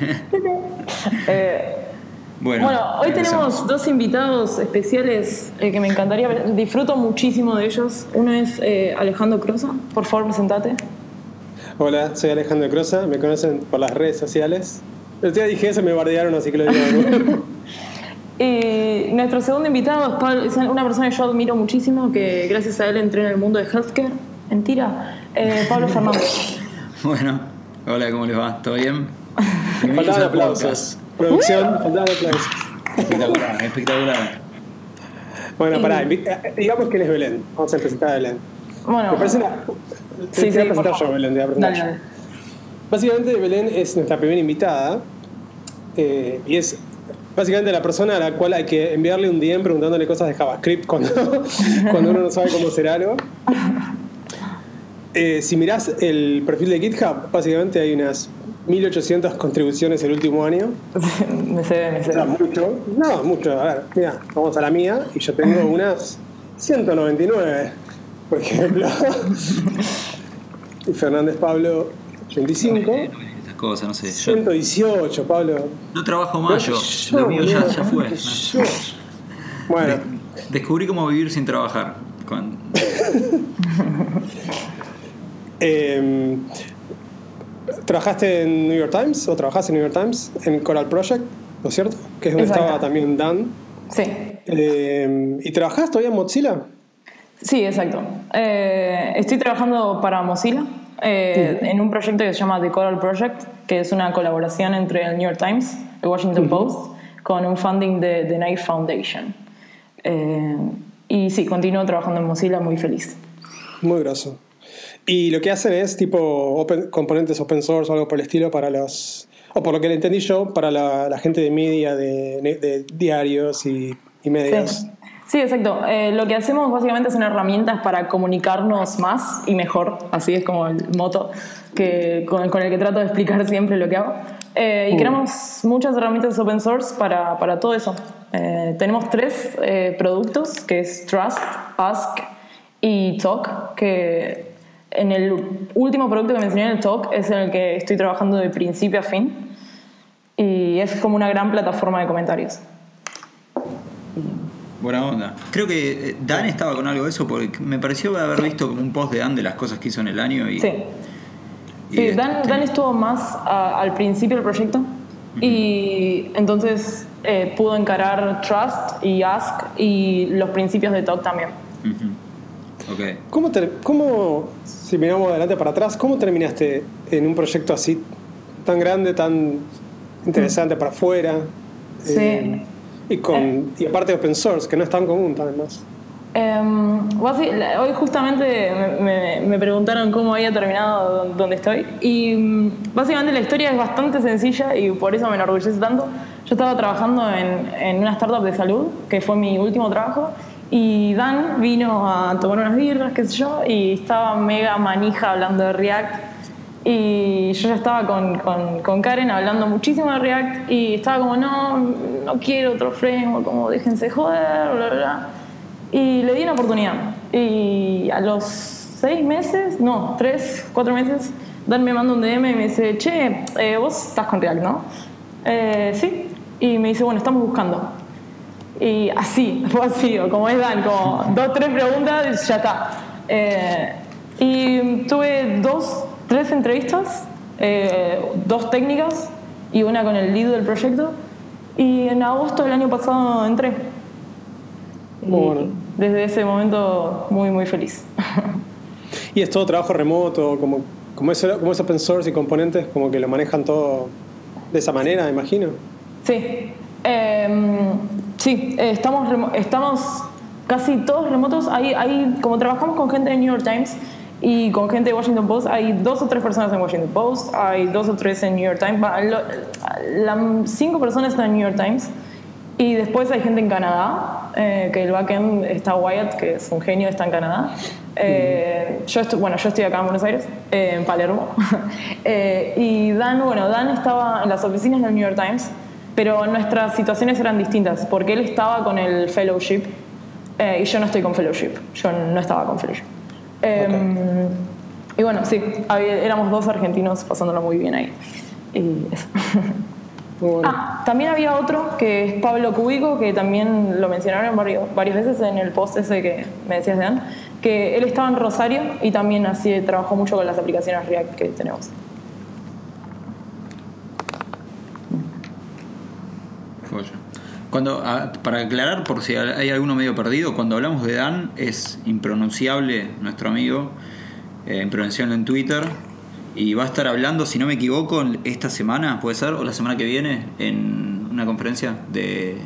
Eh, bueno, hoy tenemos dos invitados especiales eh, que me encantaría ver. Disfruto muchísimo de ellos. Uno es eh, Alejandro Crosa. Por favor, presentate. Hola, soy Alejandro Crosa. Me conocen por las redes sociales. El día dije eso, me bardearon, así que lo digo. y nuestro segundo invitado es, una persona que yo admiro muchísimo, que gracias a él entré en el mundo de healthcare. Mentira. Pablo Fernández. bueno, hola, ¿cómo les va? ¿Todo bien? Faltaban aplausos. Producción, faltaban aplausos. Espectacular, espectacular. Bueno, pará, eh, digamos que él es Belén. Vamos a presentar a Belén. Bueno, me parece una. Sí, sí, voy a presentar yo, Belén, te voy a presentar yo. Básicamente, Belén es nuestra primera invitada eh, y es básicamente la persona a la cual hay que enviarle un DM preguntándole cosas de JavaScript cuando, cuando uno no sabe cómo hacer algo. Eh, si mirás el perfil de GitHub, básicamente hay unas 1800 contribuciones el último año. me sé, me sé. No, mucho. No, mucho. A ver, mira, vamos a la mía y yo tengo unas 199, por ejemplo. y Fernández Pablo, 25. Esas cosas, no sé. 118, Pablo. No trabajo más yo. Lo mío ya, ya fue. Bueno. Descubrí cómo vivir sin trabajar. Con... eh, ¿Trabajaste en New York Times o trabajaste en New York Times en Coral Project, ¿no es cierto? Que es donde estaba también Dan. Sí. Eh, ¿Y trabajas todavía en Mozilla? Sí, exacto. Eh, estoy trabajando para Mozilla eh, en un proyecto que se llama The Coral Project, que es una colaboración entre el New York Times, el Washington Post, con un funding de The Knight Foundation. y sí, continúo trabajando en Mozilla muy feliz. Muy groso. Y lo que hacen es tipo componentes open source o algo por el estilo para los, o por lo que le entendí yo, para la, gente de media, de, diarios y, medios. Sí. exacto. Eh, lo que hacemos básicamente son herramientas para comunicarnos más y mejor, así es como el moto que, con, el que trato de explicar siempre lo que hago. Eh, y mm. creamos muchas herramientas open source para, para todo eso. Eh, tenemos tres productos, que es Trust, Ask y Talk, que en el último producto que mencioné en el talk es en el que estoy trabajando de principio a fin y es como una gran plataforma de comentarios. Buena onda. Creo que eh, Dan estaba con algo de eso porque me pareció haber visto un post de Dan de las cosas que hizo en el año. Y, sí. sí Dan, Dan, estuvo más al principio del proyecto y entonces eh, pudo encarar Trust y Ask y los principios de Talk también. okay. ¿Cómo, ¿Cómo si miramos adelante para atrás, ¿cómo terminaste en un proyecto así tan grande, tan interesante para afuera? Sí. Eh, y, con, y aparte open source, que no es tan común además. Em, hoy justamente me, me, preguntaron cómo había terminado donde estoy y mm, básicamente la historia es bastante sencilla y por eso me enorgullece tanto. Yo estaba trabajando en, en una startup de salud, que fue mi último trabajo, y Dan vino a tomar unas birras, qué sé yo, y estaba mega manija hablando de React. Y yo ya estaba con, con, Karen hablando muchísimo de React y estaba como, no, no quiero otro framework, como déjense joder, bla, bla, bla. Y le di una oportunidad. Y a los seis meses, no, tres, cuatro meses, Dan me manda un DM y me dice, che, eh, vos estás con React, ¿no? Eh, sí. Y me dice, bueno, estamos buscando. Y así, fue así, como es Dan, como dos, tres preguntas ya está. Eh, y tuve dos, tres entrevistas, eh, dos técnicas y una con el lead del proyecto. Y en agosto del año pasado entré. Desde ese momento muy, muy feliz. ¿Y es todo trabajo remoto? Como, como, es, como es open source y componentes, como que lo manejan todo de esa manera, imagino? Sí. Em, sí, eh, estamos, estamos casi todos remotos. Hay, hay, como trabajamos con gente de New York Times y con gente de Washington Post, hay dos o tres personas en Washington Post, hay dos o tres en New York Times. cinco personas están en New York Times. Y después hay gente en Canadá, eh, que el backend está Wyatt, que es un genio, está en Canadá. Eh, yo bueno, yo estoy acá en Buenos Aires, en Palermo. y Dan, bueno, Dan estaba en las oficinas del New York Times pero nuestras situaciones eran distintas, porque él estaba con el fellowship eh, y yo no estoy con fellowship, yo no estaba con fellowship. Em, y bueno, sí, éramos dos argentinos pasándolo muy bien ahí. Y eso. Ah, también había otro que es Pablo Cúbico, que también lo mencionaron varios, varias veces en el post ese que me decías, Dan, que él estaba en Rosario y también así trabajó mucho con las aplicaciones React que tenemos. Cuando, ah, para aclarar, por si hay alguno medio perdido, cuando hablamos de Dan es impronunciable nuestro amigo, eh, impronunciable en Twitter, y va a estar hablando, si no me equivoco, esta semana, puede ser, o la semana que viene, en una conferencia de...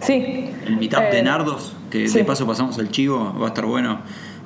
Sí. El Meetup de eh, Nardos, que de paso pasamos el chivo, va a estar bueno.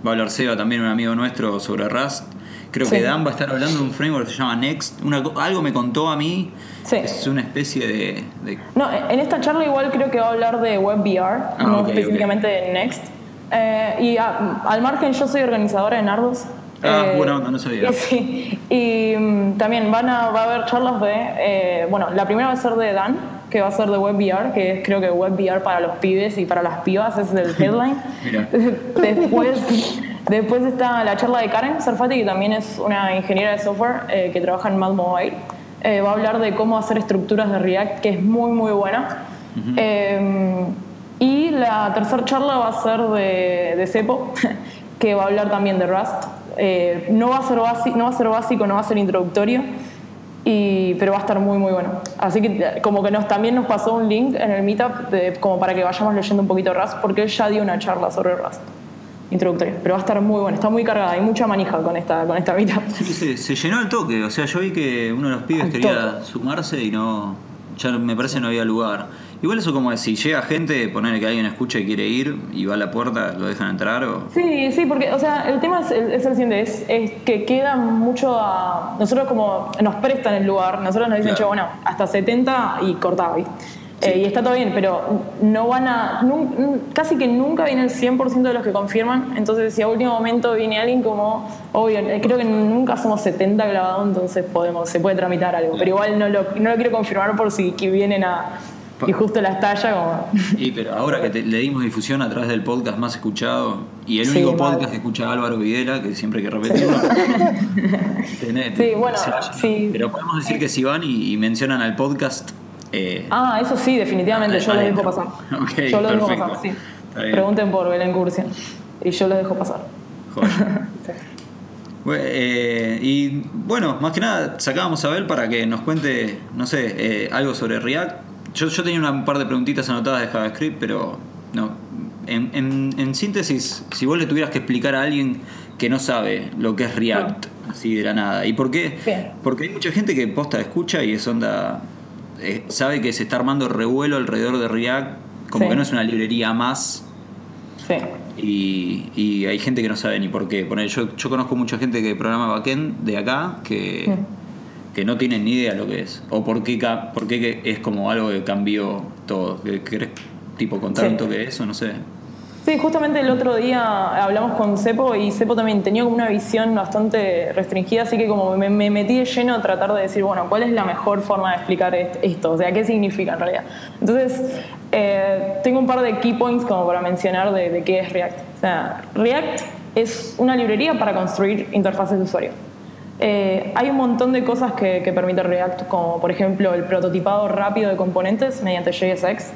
Va a hablar Seba, también un amigo nuestro, sobre Rust. Creo que Dan va a estar hablando de un framework que se llama Next. algo me contó a mí. Es una especie de, No, en esta charla igual creo que va a hablar de WebVR, ah, no específicamente de Next. Eh, y al margen, yo soy organizadora de Nardos. Ah, eh, bueno, no sabía. Sí. Y mm, también van a, va a haber charlas de. Eh, bueno, la primera va a ser de Dan, que va a ser de WebVR, que es creo que WebVR para los pibes y para las pibas, ese es el headline. después, después está la charla de Karen Sarfati, que también es una ingeniera de software eh, que trabaja en Mad Mobile. va a hablar de cómo hacer estructuras de React, que es muy, muy buena. y la tercera charla va a ser de, de Cepo, que va a hablar también de Rust eh, no, va a ser básico, no va a ser básico, no va a ser introductorio, y, pero va a estar muy, muy bueno. Así que como que nos, también nos pasó un link en el Meetup como para que vayamos leyendo un poquito Rust, porque él ya dio una charla sobre Rust introductoria, pero va a estar muy bueno, está muy cargada, hay mucha manija con esta, con esta Meetup. se llenó el toque, o sea, yo vi que uno de los pibes quería sumarse y no, ya me parece no había lugar. Igual eso como es, si llega gente, poner que alguien escucha y quiere ir y va a la puerta, ¿lo dejan entrar? O... Sí, sí, porque, o sea, el tema es, es el siguiente, es, que queda mucho a... Nosotros como nos prestan el lugar, nosotros nos dicen, bueno, hasta 70 y eh, y está todo bien, pero no van a. casi que nunca viene el 100% de los que confirman. Entonces, si a último momento viene alguien como. Obvio, eh, creo que nunca somos 70 clavados, entonces podemos se puede tramitar algo. Pero igual no lo, no lo quiero confirmar por si vienen a y justo la estalla como... Y pero ahora que le dimos difusión a través del podcast más escuchado y el único podcast que escucha Álvaro Videla, que siempre hay que repetirlo. sí, bueno, sí. Pero podemos decir que si van y, mencionan al podcast... Eh, ah, eso sí, definitivamente, yo lo dejo pasar. yo lo dejo pasar, sí. Pregunten por Belén Cursia y yo lo dejo pasar. Eh, y bueno, más que nada sacábamos a Bel para que nos cuente, no sé, eh, algo sobre React yo, yo tenía un par de preguntitas anotadas de JavaScript, pero no. En, síntesis, si vos le tuvieras que explicar a alguien que no sabe lo que es React, así de la nada, ¿y por qué? Porque hay mucha gente que posta escucha y es onda. Eh, sabe que se está armando revuelo alrededor de React, como que no es una librería más. Sí. Y, y, hay gente que no sabe ni por qué. yo, yo conozco mucha gente que programa backend de acá que que no tienen ni idea lo que es. O por qué, por qué es como algo que cambió todo. ¿Querés tipo contar un toque de eso? No sé. Sí, justamente el otro día hablamos con Cepo y Cepo también tenía como una visión bastante restringida, así que como me, metí de lleno a tratar de decir, bueno, ¿cuál es la mejor forma de explicar esto? O sea, ¿qué significa en realidad? Entonces, eh, tengo un par de key points como para mencionar de, de qué es React. O sea, React es una librería para construir interfaces de usuario. Eh, hay un montón de cosas que, que, permite React, como por ejemplo el prototipado rápido de componentes mediante JSX.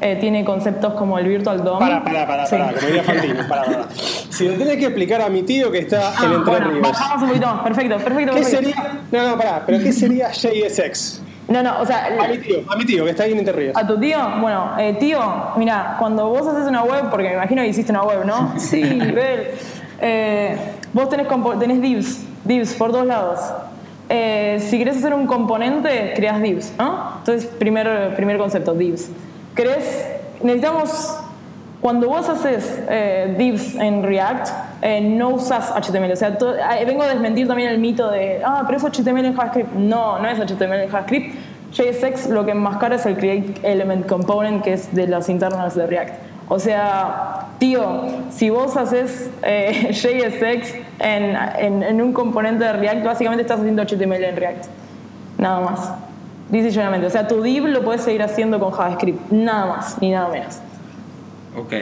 Eh, tiene conceptos como el Virtual DOM. Para, para, para, para, como diría Fantino, para, para. Si lo tienes que explicar a mi tío que está en Entre bueno, Ríos. Bajamos un poquito más, perfecto, perfecto. ¿Qué sería? No, no, pará, pero ¿qué sería JSX? No, no, o sea. A mi tío, a mi tío, que está ahí en Entre Ríos. ¿A tu tío? Bueno, eh, tío, mira, cuando vos haces una web, porque me imagino que hiciste una web, ¿no? Sí, Bel. Eh, vos tenés, tenés divs divs por dos lados. Eh, si querés hacer un componente, creas divs, ¿no? Entonces, primer, primer concepto, divs. ¿Querés, necesitamos, cuando vos haces eh, divs en React, eh, no usas HTML. O sea, vengo a desmentir también el mito de, ah, pero es HTML en JavaScript. No, no es HTML en JavaScript. JSX lo que enmascara es el Create Element Component, que es de los internals de React. O sea, tío, si vos haces eh, JSX en, en, un componente de React, básicamente estás haciendo HTML en React. Nada más. Dice O sea, tu div lo puedes seguir haciendo con JavaScript. Nada más, ni nada menos. Ok.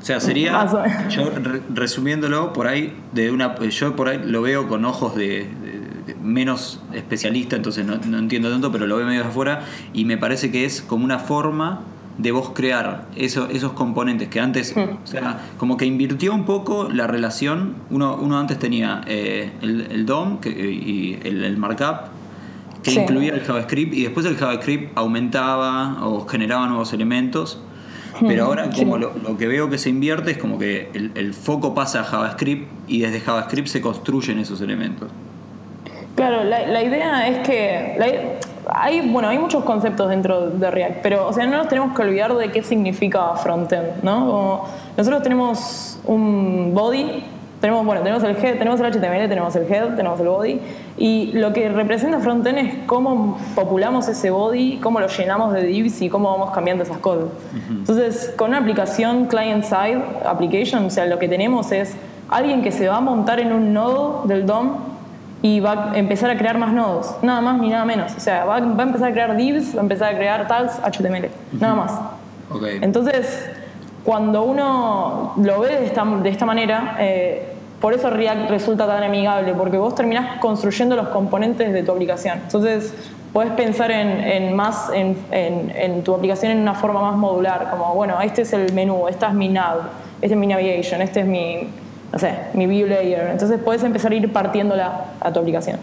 O sea, sería, yo resumiéndolo por ahí, de una, yo por ahí lo veo con ojos de, menos especialista, entonces no, no entiendo tanto, pero lo veo medio de afuera y me parece que es como una forma de vos crear eso, esos componentes que antes, hmm. o sea, como que invirtió un poco la relación. Uno, uno antes tenía eh, el, DOM que, y el, markup que incluía el JavaScript y después el JavaScript aumentaba o generaba nuevos elementos. Pero ahora como lo, que veo que se invierte es como que el, foco pasa a JavaScript y desde JavaScript se construyen esos elementos. Claro, la, la idea es que hay, bueno, hay muchos conceptos dentro de React, pero o sea, no nos tenemos que olvidar de qué significa frontend, ¿no? nosotros tenemos un body, tenemos, bueno, tenemos el head, tenemos el HTML, tenemos el head, tenemos el body, y lo que representa frontend es cómo populamos ese body, cómo lo llenamos de divs y cómo vamos cambiando esas cosas. Entonces, con una aplicación client-side application, o sea, lo que tenemos es alguien que se va a montar en un nodo del DOM y va a empezar a crear más nodos, nada más ni nada menos. O sea, va, a empezar a crear divs, va a empezar a crear tags HTML, nada más. Entonces, cuando uno lo ve de esta, de esta manera, eh, por eso React resulta tan amigable, porque vos terminás construyendo los componentes de tu aplicación. Entonces, puedes pensar en, más en, en, tu aplicación en una forma más modular, como, bueno, este es el menú, esta es mi nav, este es mi navigation, este es mi no sé, mi view layer. Entonces puedes empezar a ir partiéndola a tu aplicación.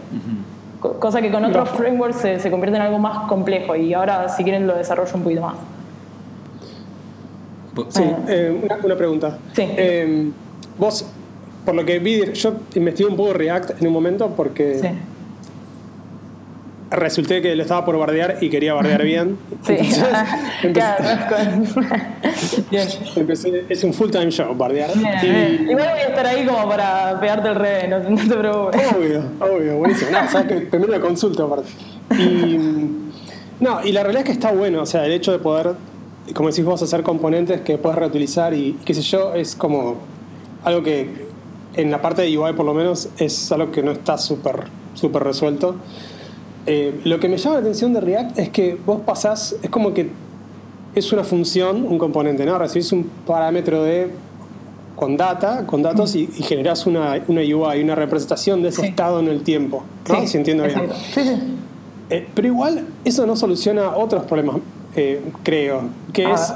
Cosa que con otros frameworks se, convierte en algo más complejo y ahora si quieren lo desarrollo un poquito más. Sí, eh, una, pregunta. Sí. Eh, vos, por lo que vi, yo investigué un poco React en un momento porque sí resulté que lo estaba por bardear y quería bardear bien. Sí, empecé, es un full time show bardear. Igual voy a estar ahí como para pegarte el revés, no, te preocupes. Obvio, obvio, buenísimo. No, sabes que primero la consulta aparte. Y, no, y la realidad es que está bueno, o sea, el hecho de poder, como decís vos, hacer componentes que puedes reutilizar y qué sé yo, es como algo que en la parte de UI por lo menos es algo que no está súper súper resuelto. Eh, lo que me llama la atención de React es que vos pasás, es como que es una función, un componente, ¿no? Recibís un parámetro de con data, con datos y, generás una, una UI, una representación de ese estado en el tiempo. ¿no? si entiendo bien. Eh, pero igual eso no soluciona otros problemas, eh, creo, que ah. es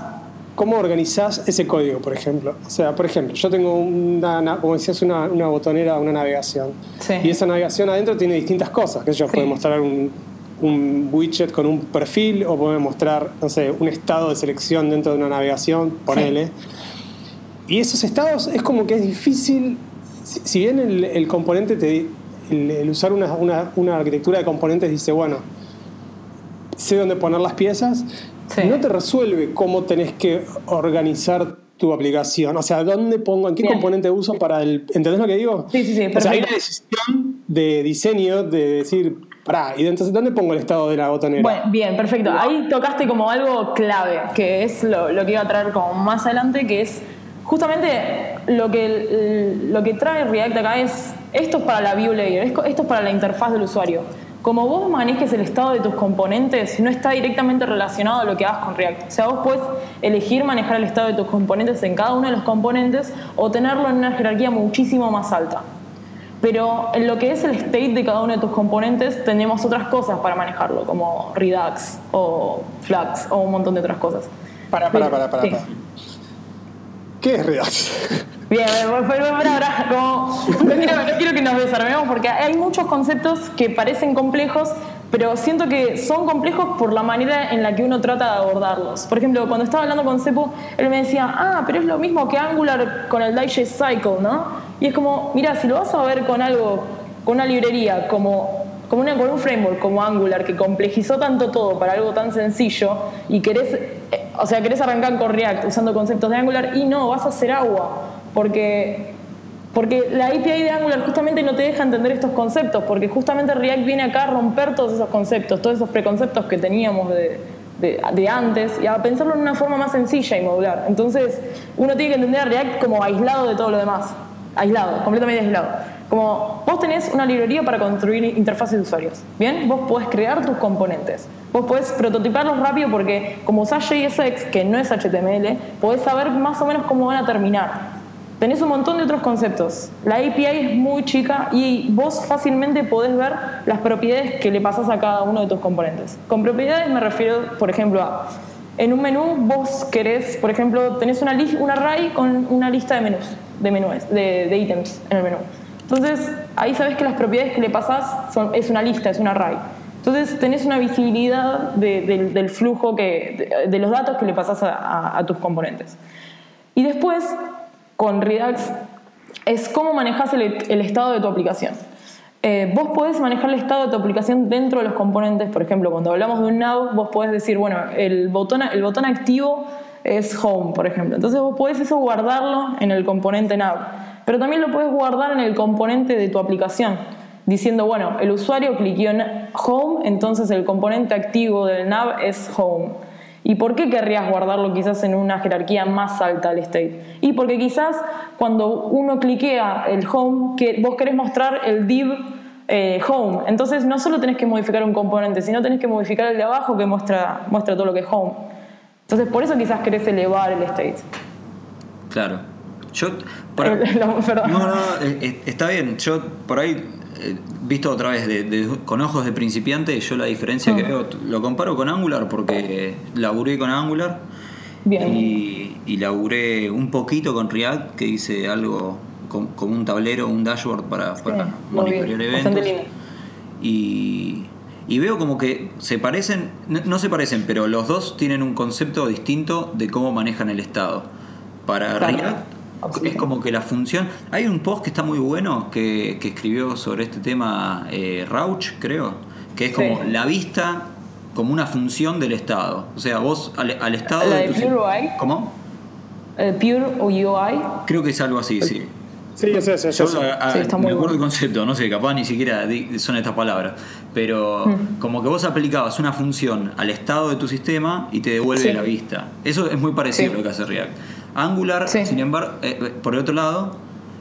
cómo organizás ese código, por ejemplo. O sea, por ejemplo, yo tengo una, como decías, una, una botonera, una navegación. Y esa navegación adentro tiene distintas cosas, que yo puedo mostrar un, un, widget con un perfil o puedo mostrar, no sé, un estado de selección dentro de una navegación, ponele. Y esos estados es como que es difícil, si, bien el, el componente, te, el, usar una, una, una arquitectura de componentes dice, bueno, sé dónde poner las piezas, no te resuelve cómo tenés que organizar tu aplicación. O sea, ¿dónde pongo, en qué componente uso para el. ¿Entendés lo que digo? Sí, sí, sí. O sea, hay una decisión de diseño de decir, pará, ¿y entonces dónde pongo el estado de la botonera? Bueno, bien, perfecto. Ahí tocaste como algo clave, que es lo, que iba a traer como más adelante, que es justamente lo que, lo que trae React acá es. Esto es para la view layer, esto es para la interfaz del usuario como vos manejes el estado de tus componentes, no está directamente relacionado a lo que hagas con React. O sea, vos puedes elegir manejar el estado de tus componentes en cada uno de los componentes o tenerlo en una jerarquía muchísimo más alta. Pero en lo que es el state de cada uno de tus componentes, tenemos otras cosas para manejarlo, como Redux o Flux o un montón de otras cosas. Para, para, para, para. ¿Qué es Redux? Bien, pero ahora, como, no, quiero, que nos desarmemos porque hay muchos conceptos que parecen complejos, pero siento que son complejos por la manera en la que uno trata de abordarlos. Por ejemplo, cuando estaba hablando con Cepo, él me decía, ah, pero es lo mismo que Angular con el Digest Cycle, ¿no? Y es como, mira, si lo vas a ver con algo, con una librería como como una, con un framework como Angular que complejizó tanto todo para algo tan sencillo y querés, eh, o sea, querés arrancar con React usando conceptos de Angular y no, vas a hacer agua porque, porque la API de Angular justamente no te deja entender estos conceptos, porque justamente React viene acá a romper todos esos conceptos, todos esos preconceptos que teníamos de, de, antes y a pensarlo en una forma más sencilla y modular. Entonces, uno tiene que entender a React como aislado de todo lo demás, aislado, completamente aislado. Como vos tenés una librería para construir interfaces de usuarios, ¿bien? Vos podés crear tus componentes. Vos podés prototiparlos rápido porque como usás JSX, que no es HTML, podés saber más o menos cómo van a terminar. Tenés un montón de otros conceptos. La API es muy chica y vos fácilmente podés ver las propiedades que le pasas a cada uno de tus componentes. Con propiedades me refiero, por ejemplo, a en un menú vos querés, por ejemplo, tenés una, un array con una lista de menús, de menús, de, de en el menú. Entonces, ahí sabes que las propiedades que le pasas son, es una lista, es un array. Entonces, tenés una visibilidad del flujo, que, de, los datos que le pasas a tus componentes. Y después, con Redux es cómo manejas el, estado de tu aplicación. Eh, vos podés manejar el estado de tu aplicación dentro de los componentes. Por ejemplo, cuando hablamos de un nav, vos podés decir, bueno, el botón, el botón activo es home, por ejemplo. Entonces vos podés eso guardarlo en el componente nav. Pero también lo podés guardar en el componente de tu aplicación, diciendo, bueno, el usuario cliqueó en home, entonces el componente activo del nav es home. ¿Y por qué querrías guardarlo quizás en una jerarquía más alta del state? Y porque quizás cuando uno cliquea el home, que vos querés mostrar el div eh, home, entonces no solo tenés que modificar un componente, sino tenés que modificar el de abajo que muestra, muestra todo lo que es home. Entonces por eso quizás querés elevar el state. Claro. Yo, no, no, eh, eh, está bien. Yo por ahí eh, visto otra vez con ojos de principiante, yo la diferencia que mm. veo, lo comparo con Angular porque laburé con Angular Y, y laburé un poquito con React, que hice algo como un tablero, un dashboard para, monitorear eventos. Y, y, veo como que se parecen, no, se parecen, pero los dos tienen un concepto distinto de cómo manejan el estado. Para React es como que la función. Hay un post que está muy bueno que, escribió sobre este tema eh, Rauch, creo, que es como la vista como una función del Estado. O sea, vos al, Estado. ¿La de, Pure UI? ¿Cómo? ¿El Pure UI? Creo que es algo así, sí. Sí, yo sé, sé, Yo, me acuerdo del concepto, no sé, capaz ni siquiera son estas palabras. Pero mm. como que vos aplicabas una función al estado de tu sistema y te devuelve la vista. Eso es muy parecido a lo que hace React. Angular, sin embargo, eh, eh, por el otro lado,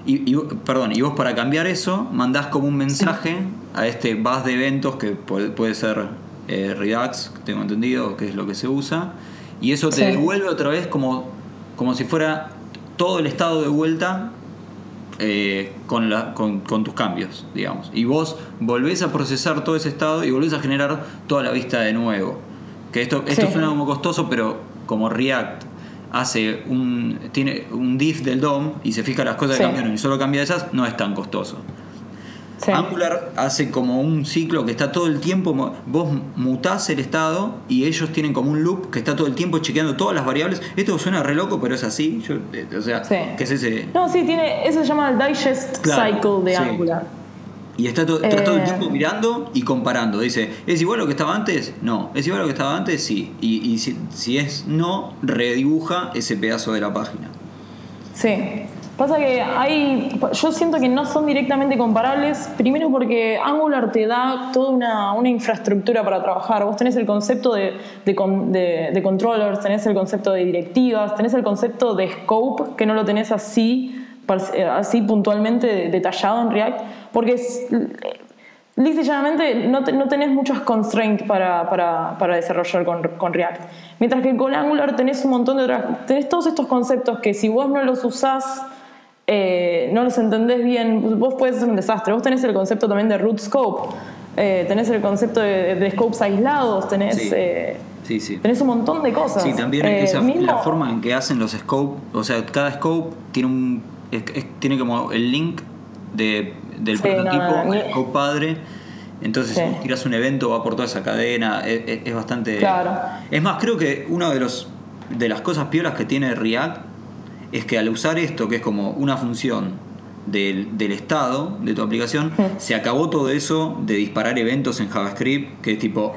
y, perdón, y vos para cambiar eso mandás como un mensaje a este bus de eventos que puede, ser eh, Redux, tengo entendido, que es lo que se usa, y eso te devuelve otra vez como, como si fuera todo el estado de vuelta con, la, con, tus cambios, digamos. Y vos volvés a procesar todo ese estado y volvés a generar toda la vista de nuevo. Que esto, esto suena como costoso, pero como React hace un, tiene un diff del DOM y se fija las cosas que cambiaron y solo cambia esas, no es tan costoso. Angular hace como un ciclo que está todo el tiempo, vos mutás el estado y ellos tienen como un loop que está todo el tiempo chequeando todas las variables. Esto suena re loco, pero es así. Eh, o sea, ¿qué es ese? No, sí, tiene, eso se llama el digest cycle de Angular. Y está, todo el eh. tiempo mirando y comparando. Dice, ¿es igual a lo que estaba antes? No. ¿Es igual a lo que estaba antes? Sí. Y, si, es no, redibuja ese pedazo de la página. Sí. Pasa que hay. Yo siento que no son directamente comparables. Primero porque Angular te da toda una, infraestructura para trabajar. Vos tenés el concepto de, de, controllers, tenés el concepto de directivas, tenés el concepto de scope, que no lo tenés así eh, así puntualmente detallado en React, porque es, lisa y llanamente no, no, tenés muchos constraints para, para, para desarrollar con, con, React. Mientras que con Angular tenés un montón de otras, tenés todos estos conceptos que si vos no los usás, eh, no los entendés bien, vos puedes ser un desastre. Vos tenés el concepto también de root scope, eh, tenés el concepto de, scopes aislados, tenés... Sí. Sí, Tenés un montón de cosas. Sí, también esa, la forma en que hacen los scopes, o sea, cada scope tiene un tiene como el link de, del prototipo no, padre. Entonces, si tiras un evento, va por toda esa cadena. Es, bastante. Claro. Es más, creo que una de, los, de las cosas piolas que tiene React es que al usar esto, que es como una función del, del estado de tu aplicación, se acabó todo eso de disparar eventos en JavaScript, que es tipo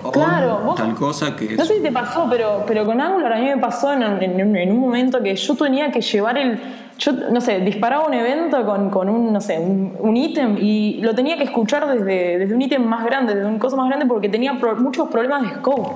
tal cosa que. No sé si te pasó, pero, pero con Angular a mí me pasó en, en un momento que yo tenía que llevar el yo, no sé, disparaba un evento con, con un, no sé, un ítem y lo tenía que escuchar desde, desde un ítem más grande, desde un cosa más grande porque tenía muchos problemas de scope.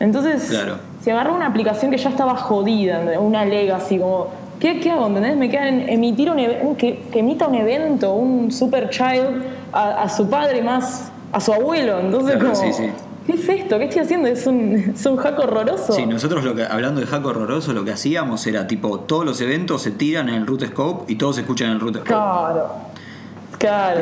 Entonces, si agarro una aplicación que ya estaba jodida, una legacy, como, ¿qué, qué hago? ¿Entendés? Me queda en emitir un, que, que, emita un evento, un super child a, a, su padre más a su abuelo. Entonces, como, ¿qué es esto? ¿Qué estoy haciendo? Es un, es un hack horroroso. Sí, nosotros lo que, hablando de hack horroroso, lo que hacíamos era tipo, todos los eventos se tiran en el root scope y todos se escuchan en el root scope. Claro. Claro.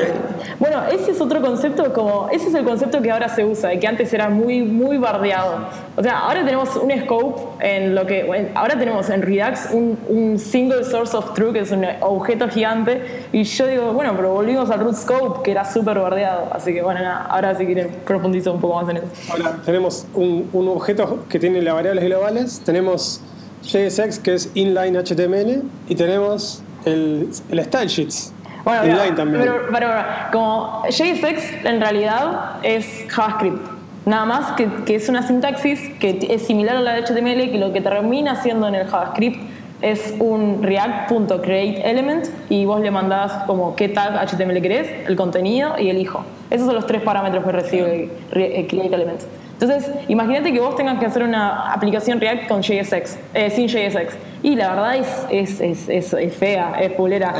Bueno, ese es otro concepto, como ese es el concepto que ahora se usa y que antes era muy, muy bardeado. O sea, ahora tenemos un scope en lo que, ahora tenemos en Redux un, un, single source of truth, que es un objeto gigante, y yo digo, bueno, pero volvimos al root scope, que era súper bardeado. Así que bueno, nada, ahora si quieren profundizar un poco más en eso. Ahora tenemos un, un objeto que tiene las variables globales, tenemos JSX, que es inline HTML, y tenemos el, el style sheets bueno, pero, pero, como JSX en realidad es JavaScript. Nada más que, que, es una sintaxis que es similar a la de HTML, que lo que termina haciendo en el JavaScript es un react.createElement y vos le mandás como qué tag HTML querés, el contenido y el hijo. Esos son los tres parámetros que recibe createElement. Entonces, imagínate que vos tengas que hacer una aplicación React con JSX, eh, sin JSX. Y la verdad es, es, es, es fea, es pulera.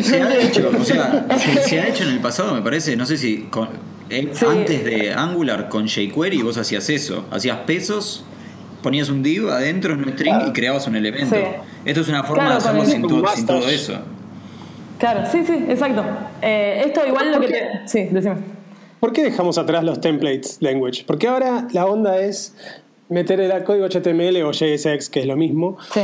se ha hecho, o sea, se, ha hecho en el pasado, me parece, no sé si eh, antes de Angular con jQuery vos hacías eso, hacías pesos, ponías un div adentro en un string y creabas un elemento. Esto es una forma de hacerlo sin, sin, todo eso. Claro, sí, sí, exacto. Eh, esto igual lo que te... Sí, decime. ¿Por qué dejamos atrás los templates language? Porque ahora la onda es meter el código HTML o JSX, que es lo mismo. Sí.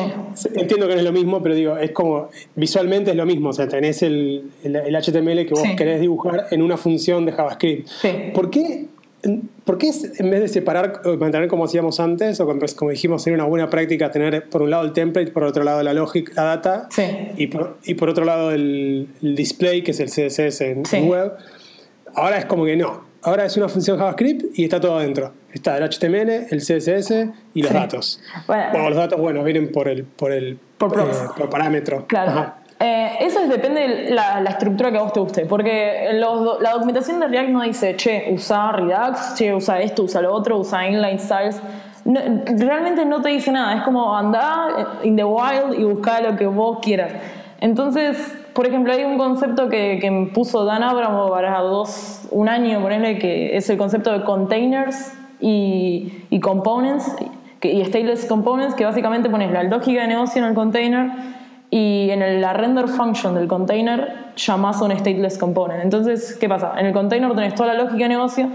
Entiendo que no es lo mismo, pero digo, es como, visualmente es lo mismo. O sea, tenés el, el, HTML que vos querés dibujar en una función de JavaScript. Sí. ¿Por qué, ¿Por qué en vez de separar, mantener como hacíamos antes, o como dijimos, sería una buena práctica tener por un lado el template, por otro lado la lógica, la data, y, por, y por otro lado el, display, que es el CSS en web? Ahora es como que no. Ahora es una función JavaScript y está todo adentro. Está el HTML, el CSS y los datos. Bueno, los datos, bueno, vienen por el, por el por, eh, parámetro. Claro. Eh, eso depende de la, estructura que a vos te guste, porque la documentación de React no dice, che, usa Redux, che, usa esto, usa lo otro, usa inline styles. realmente no te dice nada, es como andar in the wild y buscar lo que vos quieras. Entonces, por ejemplo, hay un concepto que, que puso Dan Abramo para dos, un año, ponerle, que es el concepto de containers y, y components y stateless components, que básicamente pones la lógica de negocio en el container y en la render function del container llamas a un stateless component. Entonces, ¿qué pasa? En el container tenés toda la lógica de negocio,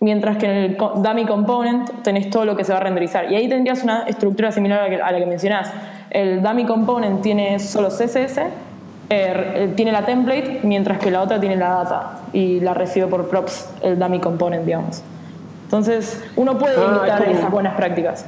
mientras que en el dummy component tenés todo lo que se va a renderizar. Y ahí tendrías una estructura similar a la que, a la que mencionás. El dummy component tiene solo CSS eh, tiene la template, mientras que la otra tiene la data y la recibe por props, el dummy component, digamos. Entonces, uno puede ah, imitar esas buenas prácticas.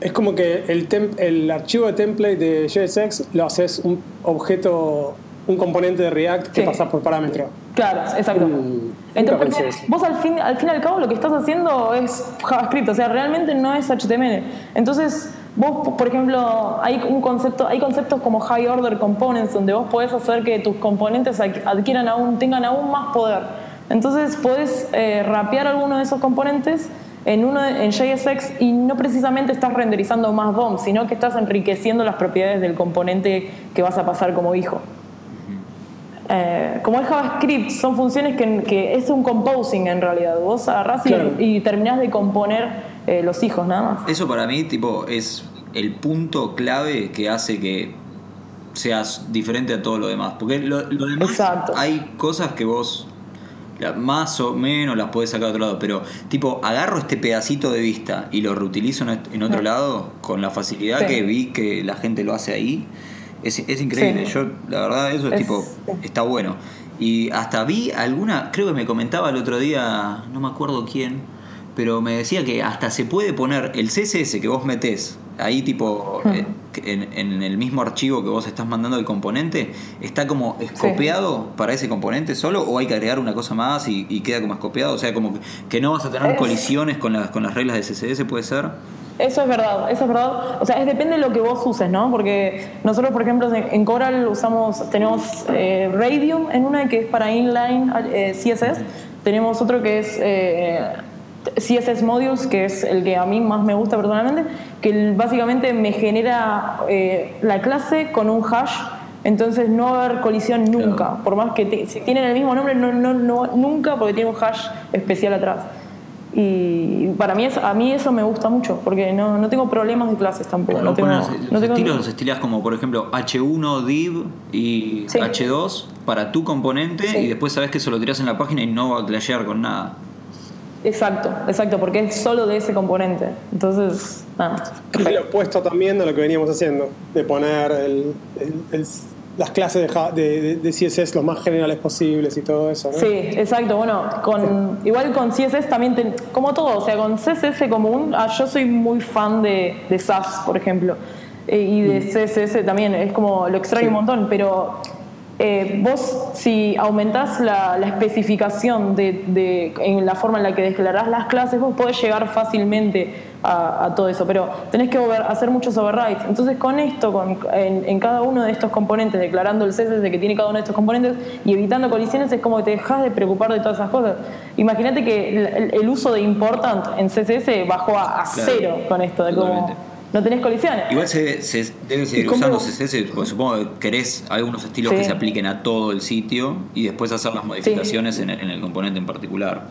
Es como que el, el archivo de template de JSX lo haces un objeto, un componente de React que pasa por parámetro. Claro, exacto. Mm, Entonces, vos al fin, al fin y al cabo lo que estás haciendo es JavaScript, o sea, realmente no es HTML. Entonces, Vos, por ejemplo, hay un concepto, hay conceptos como high order components donde vos podés hacer que tus componentes adquieran aún, tengan aún más poder. Entonces podés eh, rapear alguno de esos componentes en uno en JSX y no precisamente estás renderizando más DOM, sino que estás enriqueciendo las propiedades del componente que vas a pasar como hijo. Eh, como es JavaScript, son funciones que, es un composing en realidad. Vos agarrás y, terminás de componer eh, los hijos nada más. Eso para mí tipo es el punto clave que hace que seas diferente a todo lo demás. Porque lo, demás hay cosas que vos más o menos las puedes sacar a otro lado, pero tipo, agarro este pedacito de vista y lo reutilizo en otro lado con la facilidad que vi que la gente lo hace ahí. Es, increíble. Yo, la verdad, eso es, tipo, está bueno. Y hasta vi alguna, creo que me comentaba el otro día, no me acuerdo quién, pero me decía que hasta se puede poner el CSS que vos metés ahí tipo hmm. en, el mismo archivo que vos estás mandando el componente, ¿está como escopiado para ese componente solo o hay que agregar una cosa más y, queda como escopiado? O sea, como que, no vas a tener colisiones con las, con las reglas de CSS, ¿puede ser? Eso es verdad, eso es verdad. O sea, es, depende de lo que vos uses, ¿no? Porque nosotros, por ejemplo, en Coral usamos, tenemos eh, Radium en una que es para inline eh, CSS, tenemos otro que es eh, CSS Modules, que es el que a mí más me gusta personalmente, que básicamente me genera eh, la clase con un hash, entonces no va a haber colisión nunca, por más que si tienen el mismo nombre, no, no, no, nunca porque tiene un hash especial atrás. Y para mí, eso, a mí eso me gusta mucho, porque no, no tengo problemas de clases tampoco. no tengo, los, no tengo, estilos los estilás como, por ejemplo, H1 div y H2 para tu componente y después sabes que eso lo tiras en la página y no va a clashear con nada. Exacto, exacto, porque es solo de ese componente. Entonces, nada. Es lo opuesto también a lo que veníamos haciendo, de poner el, las clases de, de, CSS lo más generales posibles y todo eso. Sí, exacto. Bueno, con, igual con CSS también, como todo, o sea, con CSS común, ah, yo soy muy fan de, de SAS, por ejemplo, eh, y de mm. CSS también, es como lo extraño un montón, pero eh, vos si aumentás la, especificación de, en la forma en la que declarás las clases, vos podés llegar fácilmente a, todo eso, pero tenés que hacer muchos overrides. Entonces con esto, con, en, cada uno de estos componentes, declarando el CSS que tiene cada uno de estos componentes y evitando colisiones, es como que te dejas de preocupar de todas esas cosas. Imagínate que el, uso de important en CSS bajó a, cero con esto, de cómo no tenés colisiones. Igual se, se debe seguir usando CSS, porque supongo que querés algunos estilos que se apliquen a todo el sitio y después hacer las modificaciones en, el, componente en particular.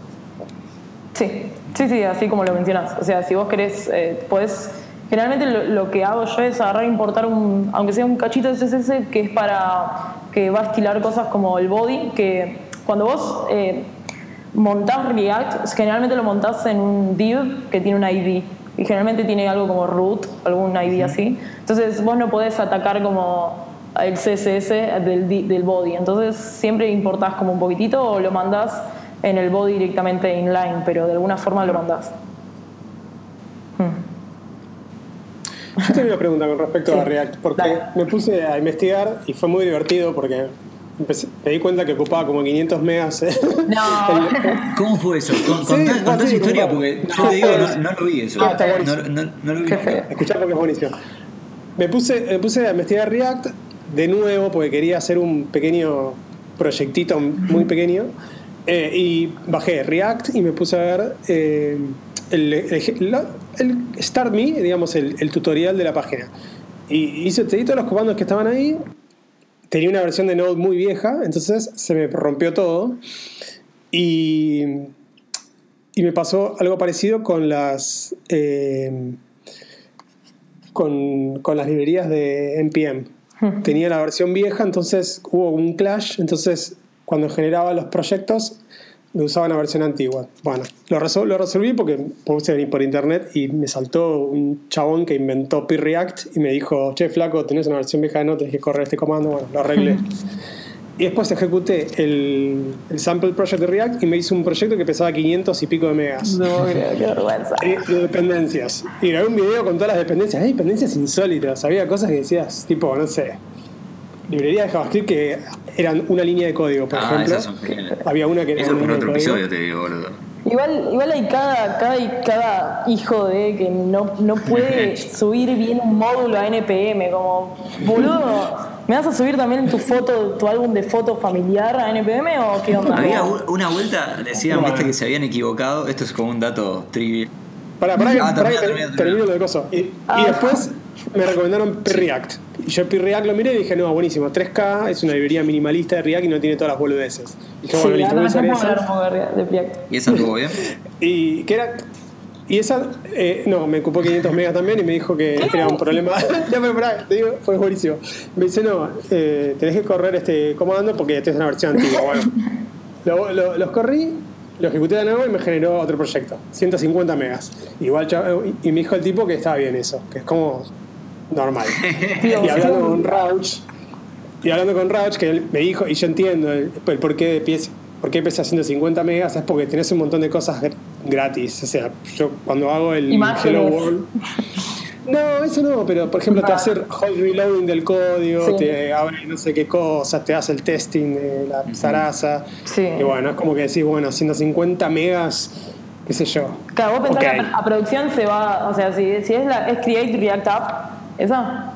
Sí, sí, sí, así como lo mencionás. O sea, si vos querés, eh, podés. Generalmente lo, que hago yo es agarrar e importar un, aunque sea un cachito de CSS que es para que va a estilar cosas como el body, que cuando vos eh, montás React, generalmente lo montás en un div que tiene un ID y generalmente tiene algo como root, algún ID así. Entonces vos no podés atacar como el CSS del, del body. Entonces siempre importás como un poquitito o lo mandás en el body directamente inline, pero de alguna forma lo mandás. Hmm. Yo tengo una pregunta con respecto a React, porque me puse a investigar y fue muy divertido porque me di cuenta que ocupaba como 500 megas. ¿eh? No. ¿Cómo fue eso? contá, esa historia porque yo te digo, no, lo vi eso. Ah, no, no, lo vi. Escuchá porque es buenísimo. Me puse, me puse a investigar React de nuevo porque quería hacer un pequeño proyectito muy pequeño. Eh, y bajé React y me puse a ver eh, el, el, Start Me, digamos, el, el, tutorial de la página. Y hice, te di todos los comandos que estaban ahí tenía una versión de Node muy vieja, entonces se me rompió todo. Y, y me pasó algo parecido con las, eh, con, con, las librerías de NPM. Tenía la versión vieja, entonces hubo un clash, entonces cuando generaba los proyectos me usaba una versión antigua. Bueno, lo, lo resolví porque puse venir por internet y me saltó un chabón que inventó P-React y me dijo, che, flaco, tenés una versión vieja de no, tenés que correr este comando. Bueno, lo arreglé. Y después ejecuté el, el, sample project de React y me hice un proyecto que pesaba 500 y pico de megas. No, qué vergüenza. De dependencias. Y grabé un video con todas las dependencias. Hay dependencias insólitas. Había cosas que decías, tipo, no sé, librería de JavaScript que eran una línea de código, por ah, ejemplo. Había una que era. Eso por otro episodio, te digo, boludo. Igual, igual hay cada, cada, cada hijo de que no, no puede subir bien un módulo a NPM, como, boludo, ¿me vas a subir también tu foto, tu álbum de foto familiar a NPM o qué onda? Había una vuelta, decían, viste, que se habían equivocado, esto es como un dato trivial. Para, para, ah, para, termino lo de coso. Y, y ah. después me recomendaron React. Y yo React lo miré y dije, no, buenísimo, 3K es una librería minimalista de React y no tiene todas las boludeces. Y dije, bueno, listo, voy a usar esa. ¿Y esa estuvo bien? y que era... Y esa, eh, no, me ocupó 500 megas también y me dijo que era un problema. ya me pará, te digo, fue buenísimo. Me dice, no, eh, tenés que correr este comando porque esta es una versión antigua. Bueno, los corrí, lo ejecuté de nuevo y me generó otro proyecto, 150 megas. Igual, y me dijo el tipo que estaba bien eso, que es como normal. y hablando con Rauch, y hablando con Rauch, que él me dijo, y yo entiendo el, por qué empieza ¿Por qué empecé haciendo 50 megas? Es porque tenés un montón de cosas gratis. O sea, yo cuando hago el Hello World. No, eso no, pero por ejemplo te hace hold reloading del código, te abre no sé qué cosas, te hace el testing de la zaraza. Y bueno, es como que decís, bueno, 150 megas, qué sé yo. Claro, vos pensás que a, producción se va, o sea, si, si es, la, es Create React App, ¿Esa?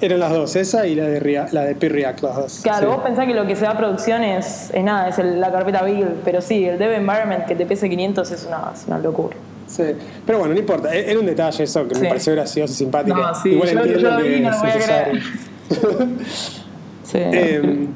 Eran las dos, esa y la de, la de P-React, las dos. Claro, vos pensás que lo que se da a producción es, nada, es la carpeta build, pero sí, el dev environment que te pese 500 es una, es una locura. Sí, pero bueno, no importa, e-, era un detalle eso que me pareció gracioso y simpático. No, sí, Igual entiendo que es necesario. sí. Em,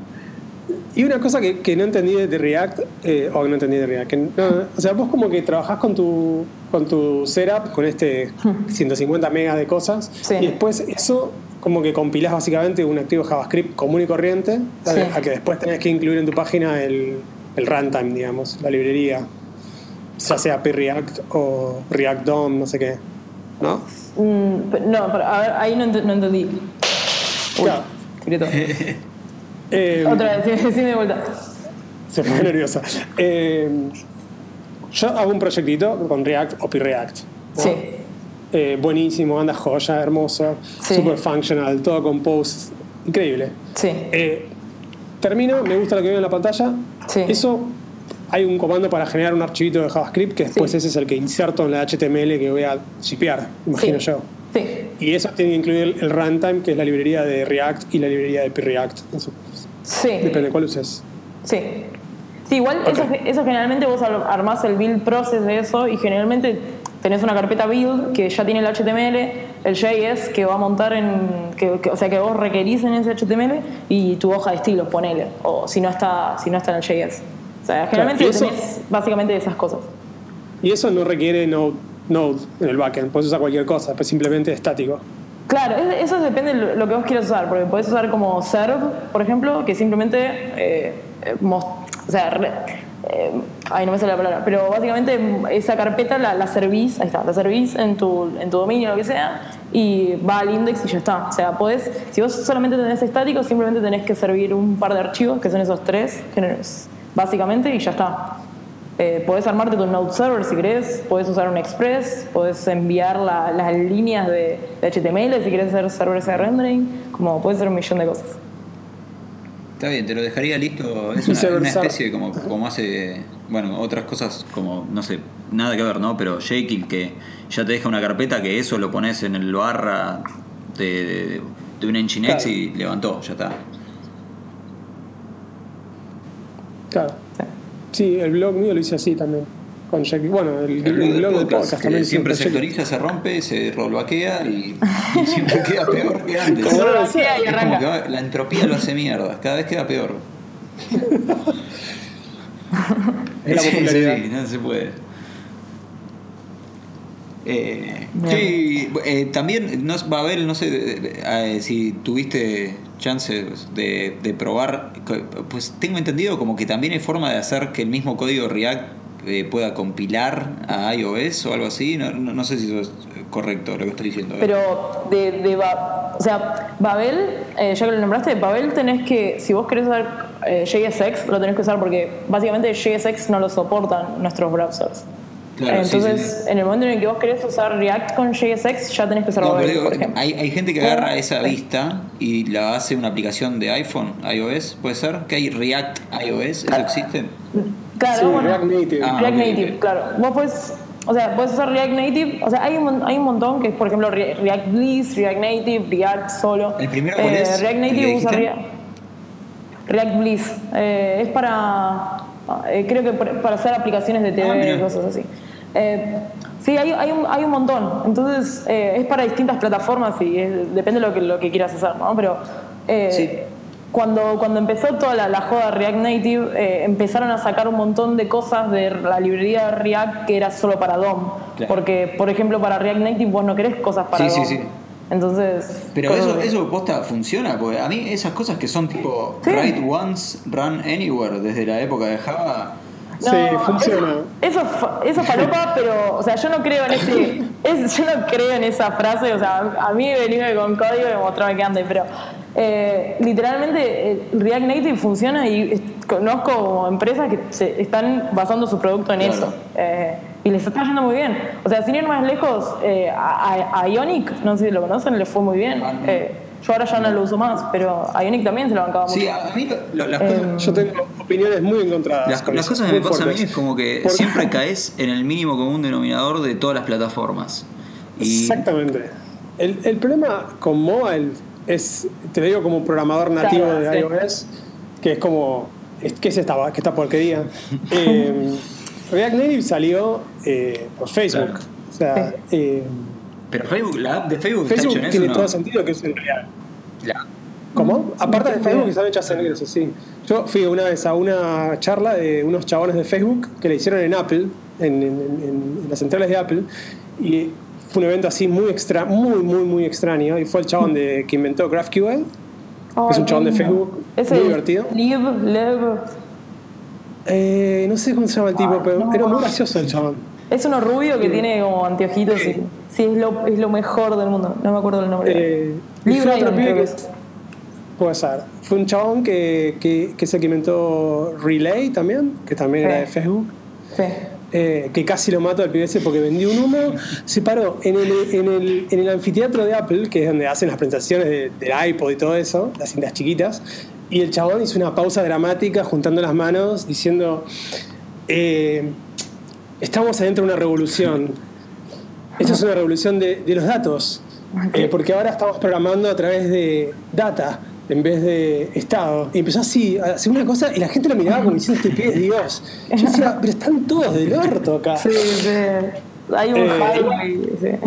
Y una cosa que, no entendí de React, eh, o no entendí de React, que o sea, vos como que trabajás con tu, con tu setup, con este 150 megas de cosas, y después eso como que compilás básicamente un activo JavaScript común y corriente, a que después tenés que incluir en tu página el, el runtime, digamos, la librería, ya sea P-React o React DOM, no sé qué, ¿no? Mm, no, pero a ver, ahí no, no entendí. Uy, eh, Otra vez, sí, de vuelta. Se fue nerviosa. Eh, yo hago un proyectito con React o P-React. Sí. Eh, buenísimo, anda joya, hermoso, super functional, todo con posts, increíble. Sí. Eh, termino, me gusta lo que veo en la pantalla. Sí. Eso hay un comando para generar un archivito de JavaScript que después ese es el que inserto en la HTML que voy a shipear, imagino yo. Sí. Y eso tiene que incluir el runtime, que es la librería de React y la librería de P-React. Sí. Depende de cuál uses. Sí. Sí, igual eso, eso, generalmente vos armás el build process de eso y generalmente tenés una carpeta build que ya tiene el HTML, el JS que va a montar en. Que, o sea, que vos requerís en ese HTML y tu hoja de estilos, ponele. O si no está, si no está en el JS. O sea, generalmente tenés básicamente esas cosas. Y eso no requiere Node, Node en el backend, puedes usar cualquier cosa, pues simplemente estático. Claro, eso depende de lo que vos quieras usar, porque podés usar como serve, por ejemplo, que simplemente eh, eh o sea, eh, ay, no me sale la palabra, pero básicamente esa carpeta la, la servís, ahí está, la servís en tu, en tu dominio, lo que sea, y va al index y ya está. O sea, podés, si vos solamente tenés estático, simplemente tenés que servir un par de archivos, que son esos tres, básicamente, y ya está. Eh, podés armarte tu Node Server si querés, podés usar un Express, podés enviar las líneas de, HTML si querés hacer servers de rendering, como puedes hacer un millón de cosas. Está bien, te lo dejaría listo. Es una, especie como, como hace, bueno, otras cosas como, no sé, nada que ver, ¿no? Pero Jekyll que ya te deja una carpeta que eso lo pones en el barra de, de, un Nginx y levantó, ya está. Claro. Sí, el blog mío lo hice así también. Bueno, el, blog del podcast también. Siempre se actualiza, se rompe, se rollbackea y, y siempre queda peor que antes. Como que la entropía lo hace mierda, cada vez queda peor. es la popularidad. Sí, no se puede. Eh, sí, eh, también no, va a haber, no sé eh, si tuviste chance de, de, probar, pues tengo entendido como que también hay forma de hacer que el mismo código React eh, pueda compilar a iOS o algo así. No, no, sé si eso es correcto lo que estoy diciendo. Pero de, de o sea, Babel, eh, ya que lo nombraste, Babel tenés que, si vos querés usar eh, JSX, lo tenés que usar porque básicamente JSX no lo soportan nuestros browsers. Entonces, en el momento en el que vos querés usar React con JSX, ya tenés que usar por ejemplo. Hay, hay, gente que agarra esa vista y la hace una aplicación de iPhone, iOS, ¿puede ser? ¿Que hay React iOS? ¿Eso existe? Claro, React Native. Ah, React Native, claro. Vos puedes, o sea, puedes usar React Native. O sea, hay un, hay un montón que es, por ejemplo, React Bliss, React Native, React solo. ¿El primero cuál eh, React Native usa React, React Bliss. Eh, es para, eh, creo que para hacer aplicaciones de TV ah, y cosas así. Sí, hay, hay, un, hay un montón. Entonces, es para distintas plataformas y depende de lo que, lo que quieras hacer, ¿no? Pero. Sí cuando, cuando empezó toda la, joda React Native, eh, empezaron a sacar un montón de cosas de la librería de React que era solo para DOM. Porque, por ejemplo, para React Native vos no querés cosas para sí, DOM. Sí, sí. Entonces. Pero eso, eso posta funciona, porque a mí esas cosas que son tipo write once, run anywhere desde la época de Java. Sí, funciona. Eso, eso, falopa, pero, o sea, yo no creo en ese, yo no creo en esa frase, o sea, a mí venirme con código y mostrarme que ande, pero eh, literalmente eh, React Native funciona y conozco empresas que se están basando su producto en eso. Eh, y les está yendo muy bien. O sea, sin ir más lejos, a, Ionic, no sé si lo conocen, le fue muy bien. Yo ahora ya no lo uso más, pero a Ionic también se lo bancaba mucho. Sí, a mí las cosas, yo tengo opiniones muy encontradas. Las, cosas que me pasan a mí es como que siempre caes en el mínimo común denominador de todas las plataformas. Exactamente. El, el problema con mobile es, te digo como programador nativo de iOS, que es como, ¿qué es esta, qué esta porquería? eh, React Native salió eh, por Facebook. O sea, eh, pero Facebook, la app de Facebook, Facebook tiene todo sentido que es en React. ¿Cómo? Aparte de Facebook, están hechas en eso, sí. Yo fui una vez a una charla de unos chabones de Facebook que le hicieron en Apple, en, las centrales de Apple, y fue un evento así muy extra, muy, muy, muy extraño. Y fue el chabón de, que inventó GraphQL, es un chabón de Facebook, muy divertido. Liv, Lev. Eh, no sé cómo se llama el tipo, pero era muy gracioso el chabón. Es uno rubio que tiene como anteojitos. Sí, sí es, lo, es, lo, mejor del mundo. No me acuerdo el nombre. Eh, Liv Puede ser. Fue un chabón que, que, que, se inventó Relay también, que también era de Facebook. Sí. Eh, que casi lo mato al PBS porque vendió un humo. Se paró en el, en, el, en el, anfiteatro de Apple, que es donde hacen las presentaciones de, del iPod y todo eso, las cintas chiquitas. Y el chabón hizo una pausa dramática juntando las manos diciendo, eh, estamos adentro de una revolución. Esto es una revolución de, de los datos. Eh, porque ahora estamos programando a través de data en vez de Estado. Y empezó así, a hacer una cosa y la gente lo miraba como diciendo, este pie es Dios. Yo decía, pero están todos del orto acá. Sí, sí. Hay un eh,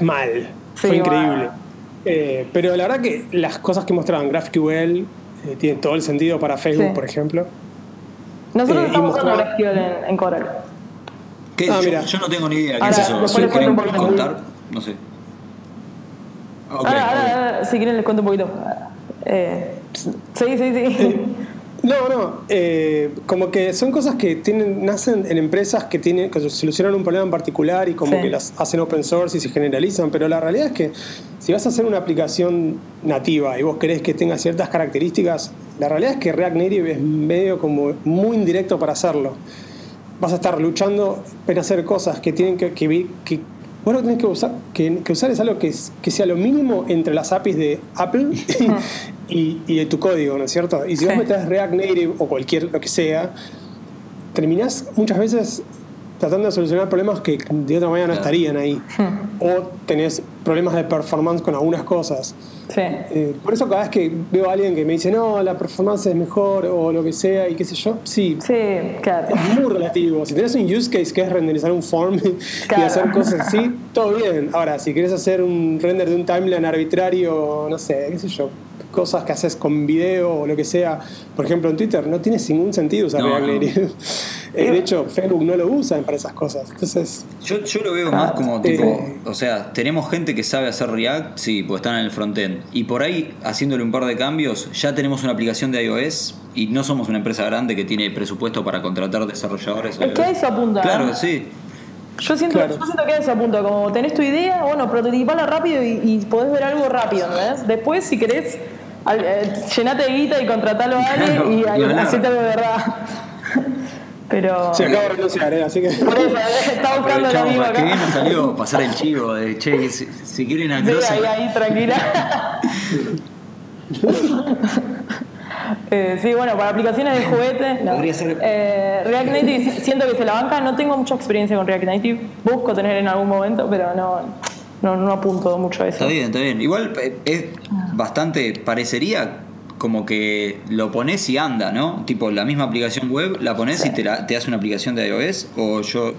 Mal. Fue increíble. Eh, pero la verdad que las cosas que mostraban GraphQL eh, tienen todo el sentido para Facebook, por ejemplo. Nosotros eh, estamos usando GraphQL en, en, Coral. ¿Qué? Ah, mira. Yo, no tengo ni idea qué es eso. ¿Quieren contar? No sé. Okay, ahora, ahora, si quieren les cuento un poquito. Eh, sí, sí, sí. No, no, eh, como que son cosas que tienen, nacen en empresas que, tienen, que solucionan un problema en particular y como que las hacen open source y se generalizan, pero la realidad es que si vas a hacer una aplicación nativa y vos querés que tenga ciertas características, la realidad es que React Native es medio como muy indirecto para hacerlo. Vas a estar luchando en hacer cosas que tienen que, que, que vos lo que tenés que usar, que, usar es algo que, que, sea lo mínimo entre las APIs de Apple y, y, de tu código, ¿no es cierto? Y si vos metes React Native o cualquier lo que sea, terminás muchas veces tratando de solucionar problemas que de otra manera no estarían ahí. O tenés problemas de performance con algunas cosas. Sí. Eh, por eso cada vez que veo a alguien que me dice, no, la performance es mejor o lo que sea y qué sé yo, sí. Sí, claro. Es muy relativo. Si tenés un use case que es renderizar un form y hacer cosas así, todo bien. Ahora, si querés hacer un render de un timeline arbitrario, no sé, qué sé yo, cosas que haces con video o lo que sea, por ejemplo en Twitter, no tiene ningún sentido usar React Native. Eh, de hecho, Facebook no lo usa para esas cosas. Entonces, yo, yo lo veo más como tipo, eh, o sea, tenemos gente que sabe hacer React, sí, pues están en el frontend. Y por ahí, haciéndole un par de cambios, ya tenemos una aplicación de iOS y no somos una empresa grande que tiene presupuesto para contratar desarrolladores. Es que a eso apunta. Claro, sí. Yo siento, yo siento que a eso apunta, como tenés tu idea, bueno, prototipala rápido y, y podés ver algo rápido, ¿ves? Después, si querés eh, llenate de guita y contratalo a alguien y, hacete de verdad. Pero. Se acabo de renunciar, ¿eh? así que. Por eso, está buscando el amigo acá. Que bien nos salió pasar el chivo de che, si, si quieren a Sí, ahí, ahí, tranquila. eh, sí, bueno, para aplicaciones de juguete. No. Eh, React Native siento que se la banca. No tengo mucha experiencia con React Native. Busco tener en algún momento, pero no no, no apunto mucho a eso. Está bien, está bien. Igual eh, es bastante, parecería como que lo pones y anda, ¿no? Tipo, la misma aplicación web, la pones y te, te hace una aplicación de iOS o yo...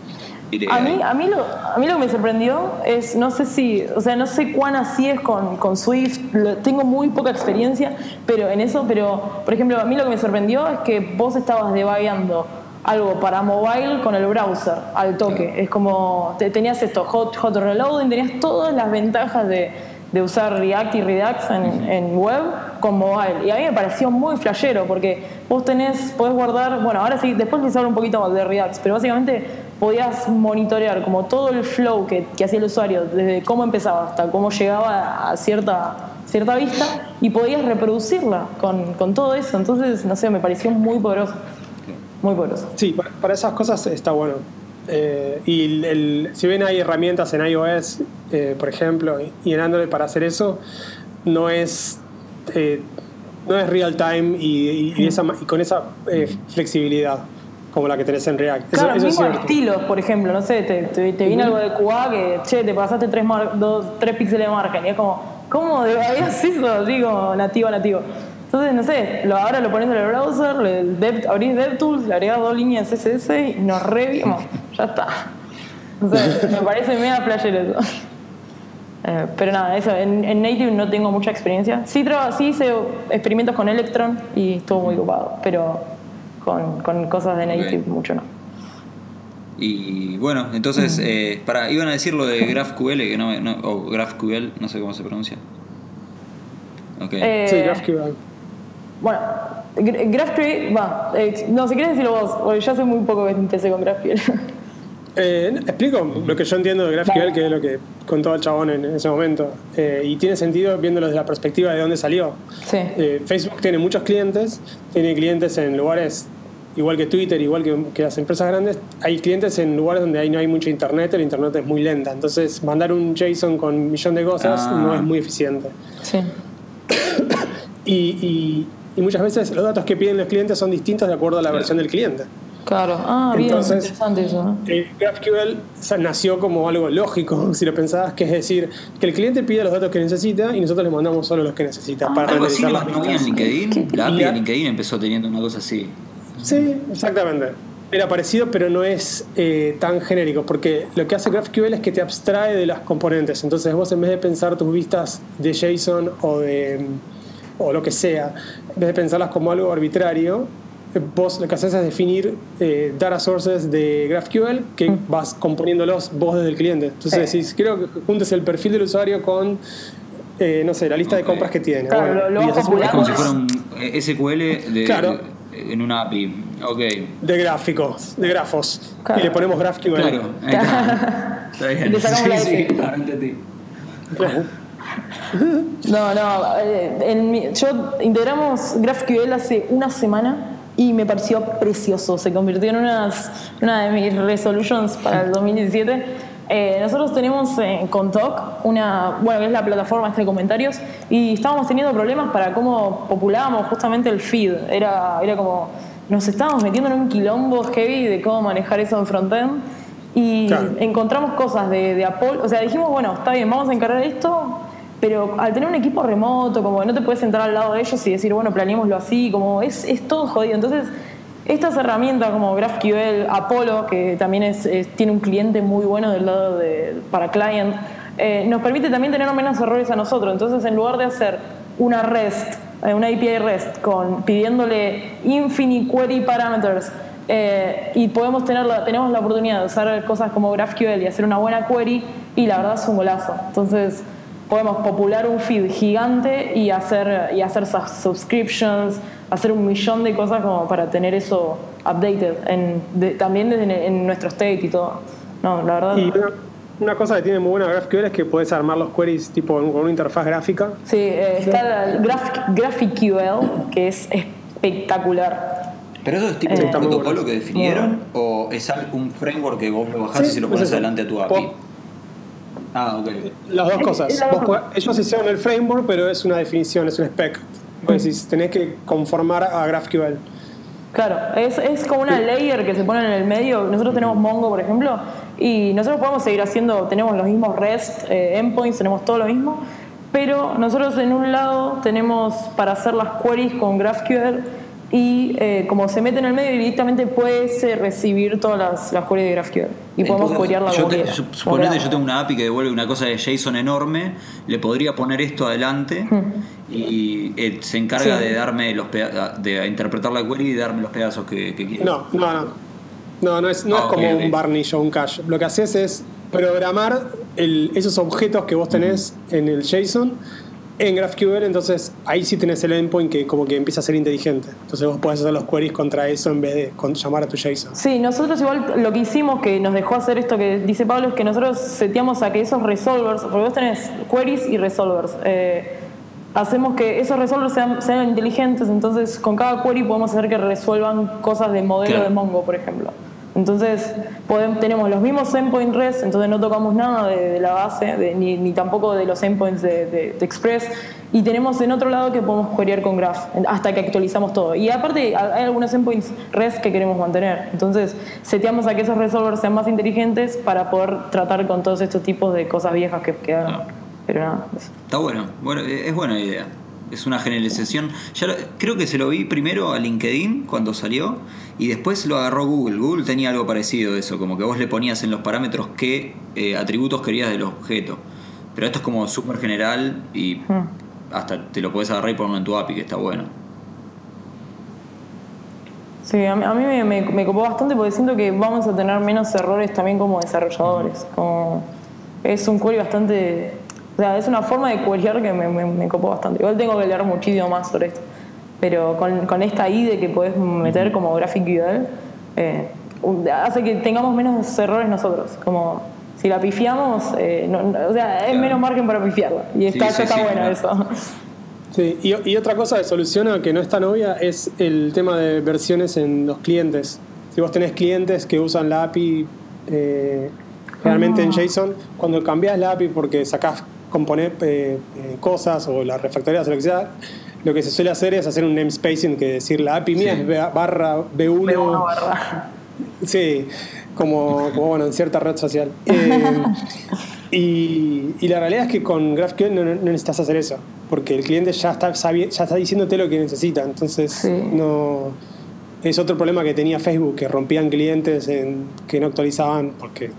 A mí, a, mí lo, a mí lo que me sorprendió es, no sé si, o sea, no sé cuán así es con, con Swift, tengo muy poca experiencia pero en eso, pero por ejemplo, a mí lo que me sorprendió es que vos estabas debuggando algo para mobile con el browser al toque. Es como, te, tenías esto, hot, hot reloading, tenías todas las ventajas de, de usar React y Redux en, en, web con mobile. Y a mí me pareció muy flashero porque vos tenés, podés guardar, bueno, ahora sí, después les hablo un poquito más de Redux, pero básicamente podías monitorear como todo el flow que, que hacía el usuario, desde cómo empezaba hasta cómo llegaba a cierta cierta vista y podías reproducirla con, con todo eso. Entonces, no sé, me pareció muy poderoso. Muy poderoso. Sí, para, esas cosas está bueno. Eh, y el, si bien hay herramientas en iOS, eh, por ejemplo, y en Android para hacer eso, no es, eh, no es real time y, y, con esa flexibilidad como la que tenés en React. Claro, eso, mismo estilos, por ejemplo, no sé, te, te, viene algo de QA que, che, te pasaste tres, tres píxeles de margen y es como, ¿cómo habías eso? Digo, nativo, nativo. Entonces, no sé, lo, ahora lo pones en el browser, le abrís DevTools, le agregas dos líneas CSS y nos revimos. Ya está. O sea, me parece mega player eso. Eh, pero nada, eso, en, Native no tengo mucha experiencia. Sí, sí hice experimentos con Electron y estuvo muy ocupado, pero con, con cosas de Native mucho no. Y bueno, entonces, eh, para, iban a decir lo de GraphQL, que no, no, o GraphQL, no sé cómo se pronuncia. Okay. Eh, sí, GraphQL. Bueno, GraphQL, va, eh, no, si quieres decirlo vos, porque yo hace muy poco que empecé con GraphQL. Eh, explico lo que yo entiendo de GraphQL, que es lo que contó el chabón en ese momento. Eh, y tiene sentido viéndolo desde la perspectiva de dónde salió. Sí. Eh, Facebook tiene muchos clientes, tiene clientes en lugares igual que Twitter, igual que, las empresas grandes. Hay clientes en lugares donde ahí no hay mucho internet, el internet es muy lenta. Entonces, mandar un JSON con un millón de cosas ah. no es muy eficiente. Sí. y, y muchas veces los datos que piden los clientes son distintos de acuerdo a la versión del cliente. Claro, ah, bien, interesante eso. Eh, GraphQL nació como algo lógico, si lo pensabas, que es decir, que el cliente pide los datos que necesita y nosotros le mandamos solo los que necesita ah, para algo así las no en LinkedIn. La API de LinkedIn empezó teniendo una cosa así. Sí, exactamente. Era parecido, pero no es eh, tan genérico, porque lo que hace GraphQL es que te abstrae de las componentes. Entonces vos en vez de pensar tus vistas de JSON o de o lo que sea, en vez de pensarlas como algo arbitrario, vos lo que haces es definir eh, data sources de GraphQL que mm. vas componiéndolos vos desde el cliente. Entonces decís, creo que juntes el perfil del usuario con, eh, no sé, la lista de compras que tiene. Claro, lo, es como si fuera un SQL de, en una API. Okay. De gráficos, de grafos. Y le ponemos GraphQL. Claro, está. bien. Le sacamos sí, No, no. Eh, en yo integramos GraphQL hace una semana y me pareció precioso. Se convirtió en unas, una de mis resolutions para el 2017. Eh, nosotros tenemos en Contoc una, bueno, que es la plataforma de comentarios, y estábamos teniendo problemas para cómo populábamos justamente el feed. Era, era como, nos estábamos metiendo en un quilombo heavy de cómo manejar eso en frontend. Y encontramos cosas de, de Apple, o sea, dijimos, bueno, está bien, vamos a encargar esto, pero al tener un equipo remoto, como no te puedes sentar al lado de ellos y decir, bueno, planeémoslo así, como es, es todo jodido. Entonces, estas herramientas como GraphQL, Apollo, que también es, tiene un cliente muy bueno del lado de, para client, eh, nos permite también tener menos errores a nosotros. Entonces, en lugar de hacer una REST, eh, una API REST, con, pidiéndole infinite query parameters, eh, y podemos tener tenemos la oportunidad de usar cosas como GraphQL y hacer una buena query, y la verdad es un golazo. Entonces, podemos popular un feed gigante y hacer, y hacer subscriptions, hacer un millón de cosas como para tener eso updated, en, también desde en nuestro state y todo. No, la verdad. Y una, cosa que tiene muy buena GraphQL es que puedes armar los queries tipo con una interfaz gráfica. Sí, eh, está el GraphQL, que es espectacular. ¿Pero eso es tipo un protocolo que definieron? ¿O es un framework que vos lo bajás y se lo pones adelante a tu API? Ah, ok. Las dos cosas. ellos hicieron el framework, pero es una definición, es un spec. Pues tenés que conformar a GraphQL. Claro, es, es como una layer que se pone en el medio. Nosotros tenemos Mongo, por ejemplo, y nosotros podemos seguir haciendo, tenemos los mismos REST eh, endpoints, tenemos todo lo mismo, pero nosotros en un lado tenemos para hacer las queries con GraphQL y eh, como se mete en el medio directamente puedes recibir todas las, las queries de GraphQL y podemos querear la yo Suponete yo tengo una API que devuelve una cosa de JSON enorme, le podría poner esto adelante y eh, se encarga de darme los de interpretar la query y darme los pedazos que, que quiero. No, no, no. No, no es, no es ah, como un varnish o un cache. Lo que haces es programar el, esos objetos que vos tenés en el JSON en GraphQL, entonces ahí sí tenés el endpoint que como que empieza a ser inteligente. Entonces vos podés hacer los queries contra eso en vez de llamar a tu JSON. Sí, nosotros igual lo que hicimos que nos dejó hacer esto que dice Pablo es que nosotros seteamos a que esos resolvers, porque vos tenés queries y resolvers, eh, hacemos que esos resolvers sean, inteligentes, entonces con cada query podemos hacer que resuelvan cosas de modelo de Mongo, por ejemplo. Entonces podemos, tenemos los mismos endpoint REST, entonces no tocamos nada de, la base, ni, tampoco de los endpoints de, Express. Y tenemos en otro lado que podemos queryar con Graph hasta que actualizamos todo. Y aparte hay algunos endpoints REST que queremos mantener. Entonces seteamos a que esos resolvers sean más inteligentes para poder tratar con todos estos tipos de cosas viejas que quedan. Ah. Pero nada. Está bueno. bueno, es buena idea es una generalización. Ya creo que se lo vi primero a LinkedIn cuando salió y después lo agarró Google. Google tenía algo parecido de eso, como que vos le ponías en los parámetros qué eh, atributos querías del objeto. Pero esto es como súper general y Hmm. hasta te lo puedes agarrar y ponerlo en tu API, que está bueno. Sí, a mí, a mí me, me, me copó bastante porque siento que vamos a tener menos errores también como desarrolladores. Como es un query bastante. O sea, es una forma de queryar que me, me, me copó bastante. Igual tengo que leer muchísimo más sobre esto. Pero con, con esta IDE que podés meter como GraphQL, eh, un- hace que tengamos menos errores nosotros. Como si la pifiamos, eh, no- no- o sea, es Claro. menos margen para pifiarla. Y está, sí, ya está sí, bueno claro. eso. Sí, y, y otra cosa que soluciona que no es tan obvia es el tema de versiones en los clientes. Si vos tenés clientes que usan la API eh, generalmente en Ah. JSON, cuando cambias la API porque sacás componer eh, eh, cosas o la refactorías o lo que sea, lo que se suele hacer es hacer un namespacing que decir la API mía Sí. es ba- barra B1, B1 barra. Sí, como, como, bueno, en cierta red social. Eh, y, y la realidad es que con GraphQL no, no necesitas hacer eso, porque el cliente ya está, sabi- ya está diciéndote lo que necesita. Entonces, Sí. no es otro problema que tenía Facebook, que rompían clientes en, que no actualizaban, porque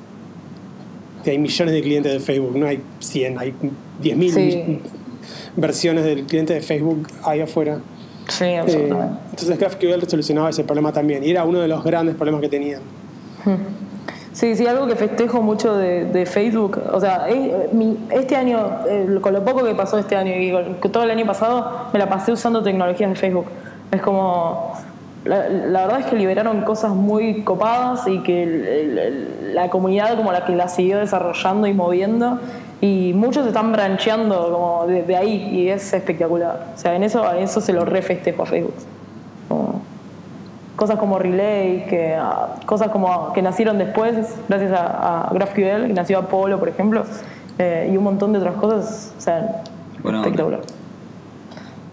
hay millones de clientes de Facebook, no hay 100, hay 10.000 Sí. versiones del cliente de Facebook ahí afuera. Sí, Eh, absolutamente. entonces GraphQL solucionaba ese problema también, y era uno de los grandes problemas que tenían. Sí, sí, algo que festejo mucho de, de Facebook. O sea, este año, eh, con lo poco que pasó este año y todo el año pasado, me la pasé usando tecnologías de Facebook. Es como. La, la verdad es que liberaron cosas muy copadas y que el- el- el- la comunidad como la que la siguió desarrollando y moviendo y muchos están brancheando como de, de ahí y es espectacular. O sea, en eso, en eso se lo refestejo a Facebook. Como- cosas como Relay, que, ah, cosas como que nacieron después gracias a, a GraphQL, que nació Apollo, por ejemplo, eh, y un montón de otras cosas. O sea, espectacular.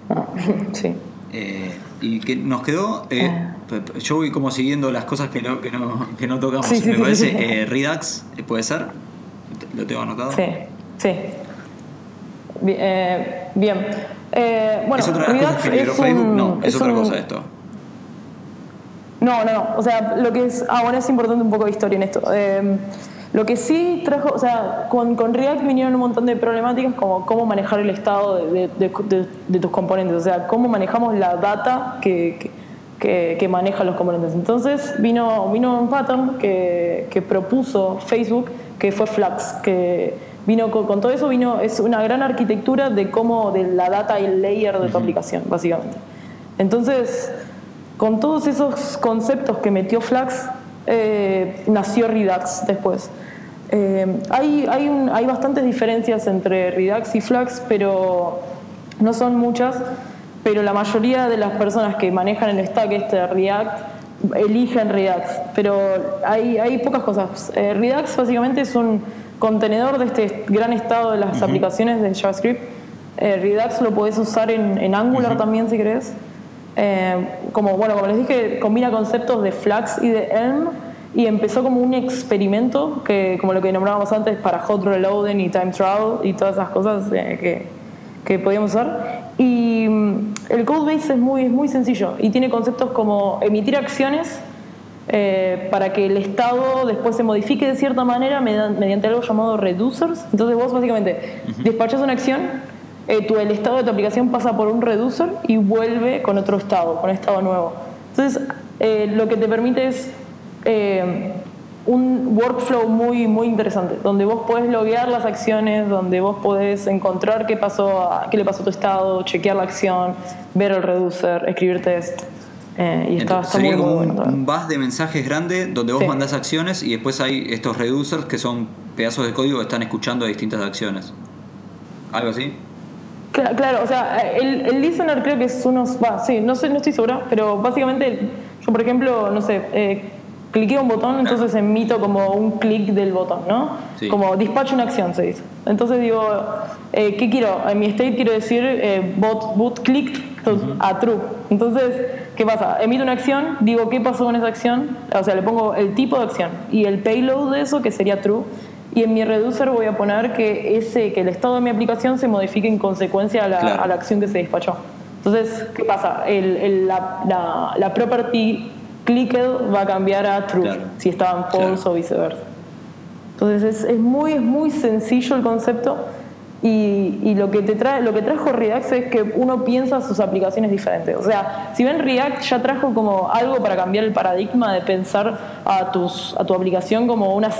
Ah, sí. Eh, y que nos quedó. eh, p- yo voy como siguiendo las cosas que no, que no, que no tocamos. Sí, sí, Me sí, parece eh, Redux, eh, ¿puede ser? ¿Lo tengo anotado? Sí, sí. Bien. bueno, ¿Es otra de las cosas que liberó es Facebook? un- no, es, otra un- cosa esto. No, no, no. O sea, lo que es. Ah, bueno, es importante un poco de historia en esto. Lo que sí trajo. O sea, con, con React vinieron un montón de problemáticas como cómo manejar el estado de, de- de- de- de tus componentes. O sea, cómo manejamos la data que, que, que- que manejan los componentes. Entonces vino, vino un pattern que, que propuso Facebook que fue Flux. Que vino con, con todo eso, vino. Es una gran arquitectura de cómo. de la data y el layer de tu aplicación, básicamente. Entonces con todos esos conceptos que metió Flux, eh, nació Redux después. Eh, hay, hay, un- hay bastantes diferencias entre Redux y Flux, pero no son muchas. Pero la mayoría de las personas que manejan el stack este de React eligen Redux. Pero hay, hay pocas cosas. Eh, Redux básicamente es un contenedor de este gran estado de las aplicaciones de JavaScript. Eh, Redux lo podés usar en, en Angular también si querés. Eh, como, bueno, como les dije, combina conceptos de Flux y de Elm y empezó como un experimento, que, como lo que nombrábamos antes, para hot reloading y time travel y todas esas cosas eh, que, que podíamos usar. Y mm, el codebase es muy, es muy sencillo y tiene conceptos como emitir acciones eh, para que el estado después se modifique de cierta manera median- mediante algo llamado reducers. Entonces vos básicamente despachas una acción, eh, tu, el estado de tu aplicación pasa por un reducer y vuelve con otro estado, con estado nuevo. Entonces eh, lo que te permite es eh, un workflow muy, muy interesante, donde vos podés loguear las acciones, donde vos podés encontrar qué, pasó a- qué le pasó a tu estado, chequear la acción, ver el reducer, escribir test. eh, y está, Entonces, está muy, sería muy como bueno. un, bus de mensajes grande donde vos Sí. mandás acciones y después hay estos reducers que son pedazos de código que están escuchando distintas acciones. ¿Algo así? Cla- Claro, o sea, el, el listener creo que es unos. Va, sí, no sé, no estoy segura, pero básicamente yo, por ejemplo, no sé, eh, cliqueo un botón, entonces emito como un clic del botón, ¿no? Sí. Como despacho una acción, se dice. Entonces digo, eh, ¿qué quiero? En mi state quiero decir eh, bot, bot clicked to- a true. Entonces, ¿qué pasa? Emito una acción, digo qué pasó con esa acción, o sea, le pongo el tipo de acción y el payload de eso, que sería true. Y en mi reducer voy a poner que ese que el estado de mi aplicación se modifique en consecuencia a la, Claro. a la acción que se despachó. Entonces, ¿qué pasa? El, el- la, la, la property clicked va a cambiar a true Claro. si estaba en false Claro. o viceversa. Entonces es, es muy, es muy sencillo el concepto Y, lo que te trae, lo que trajo React es que uno piensa sus aplicaciones diferentes. O sea, si ven React ya trajo como algo para cambiar el paradigma de pensar a, tus, a tu aplicación como una,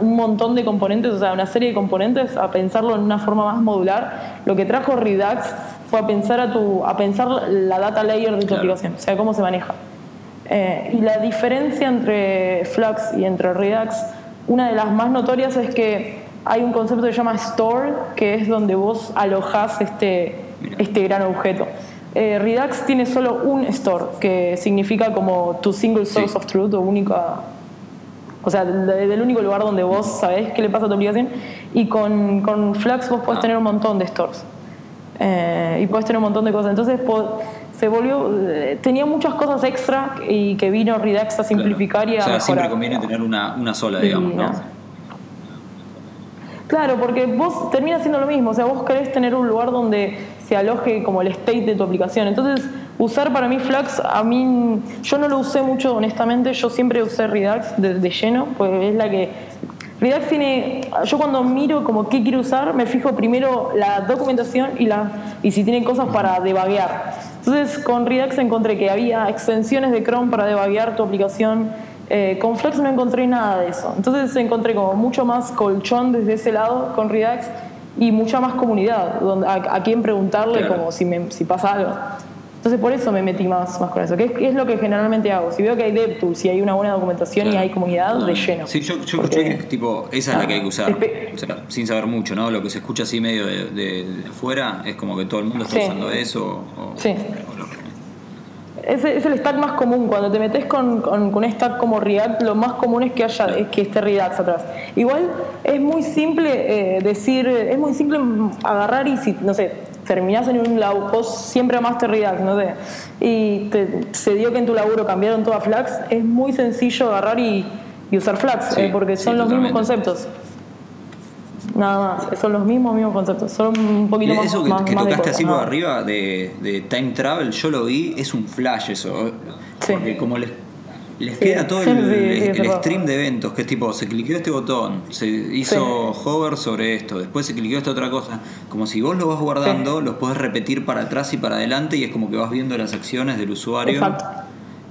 un montón de componentes, o sea, una serie de componentes, a pensarlo en una forma más modular. Lo que trajo Redux fue a pensar, a tu, a pensar la data layer de tu aplicación, o sea, cómo se maneja. Eh, y la diferencia entre Flux y entre Redux, una de las más notorias es que hay un concepto que se llama store, que es donde vos alojás este, este gran objeto. Eh, Redux tiene solo un store, que significa como tu single source of truth o única. O sea, del único lugar donde vos sabés qué le pasa a tu aplicación. Y con, con Flux vos podés ah. tener un montón de stores. Eh, y podés tener un montón de cosas. Entonces se volvió. Eh, tenía muchas cosas extra y que vino Redux a simplificar y a. O sea, siempre conviene tener una, una sola, digamos, ¿no? Claro, porque vos terminas siendo lo mismo, o sea, vos querés tener un lugar donde se aloje como el state de tu aplicación. Entonces, usar para mí Flux, a mí, yo no lo usé mucho honestamente, yo siempre usé Redux de, lleno, pues es la que... Redux tiene, yo cuando miro como qué quiero usar, me fijo primero la documentación y, la, y si tiene cosas para debaguear. Entonces, con Redux encontré que había extensiones de Chrome para debaguear tu aplicación, eh, con Flex no encontré nada de eso. Entonces encontré como mucho más colchón desde ese lado con Redux y mucha más comunidad donde, a, quien preguntarle como si, me, si pasa algo. Entonces por eso me metí más, más con eso, que es, lo que generalmente hago. Si veo que hay DevTools, si hay una buena documentación y hay comunidad, de lleno. Sí, yo, escuché que tipo, esa es la que hay que usar, sin saber mucho, ¿no? Lo que se escucha así medio de, afuera es como que todo el mundo está usando eso. O, sí. Es, es, el stack más común. Cuando te metes con, con, un stack como React, lo más común es que haya es que esté Redux atrás. Igual es muy simple eh, decir, es muy simple agarrar y si, no sé, terminás en un laburo, vos siempre amaste Redux, no sé, y se dio que en tu laburo cambiaron todo a Flux, es muy sencillo agarrar y, usar Flux, eh, porque son los mismos conceptos. Nada más, son los mismos, mismos conceptos, son un poquito más. Eso que, que tocaste así por arriba de, de, time travel, yo lo vi, es un flash eso. Porque como les, les queda todo el, stream de eventos, que es tipo, se cliqueó este botón, se hizo hover sobre esto, después se cliqueó esta otra cosa. Como si vos lo vas guardando, los podés repetir para atrás y para adelante y es como que vas viendo las acciones del usuario Exacto.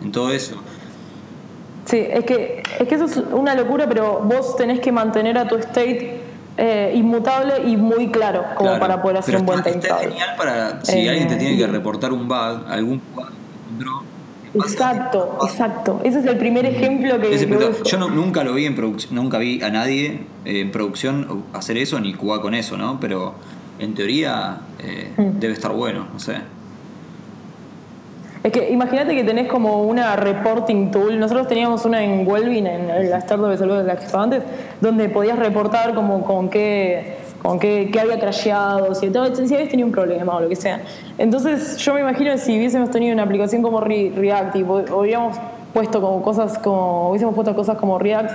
en todo eso. Sí, es que, es que eso es una locura, pero vos tenés que mantener a tu state eh, inmutable y muy claro como para poder hacer un buen time Es genial para si alguien te tiene que reportar un bug, algún bug Exacto, exacto. Ese es el primer ejemplo que, Yo nunca lo vi en producción, nunca vi a nadie en producción hacer eso ni jugar con eso, ¿no? Pero en teoría eh, mm. debe estar bueno, no sé. Es que imagínate que tenés como una reporting tool. Nosotros teníamos una en Welvin, en la startup de salud de la que estaba antes, donde podías reportar como con qué, con qué, había crasheado, si, si habías tenido un problema o lo que sea. Entonces yo me imagino que si hubiésemos tenido una aplicación como React y hubiéramos puesto como cosas como, hubiésemos puesto cosas como React,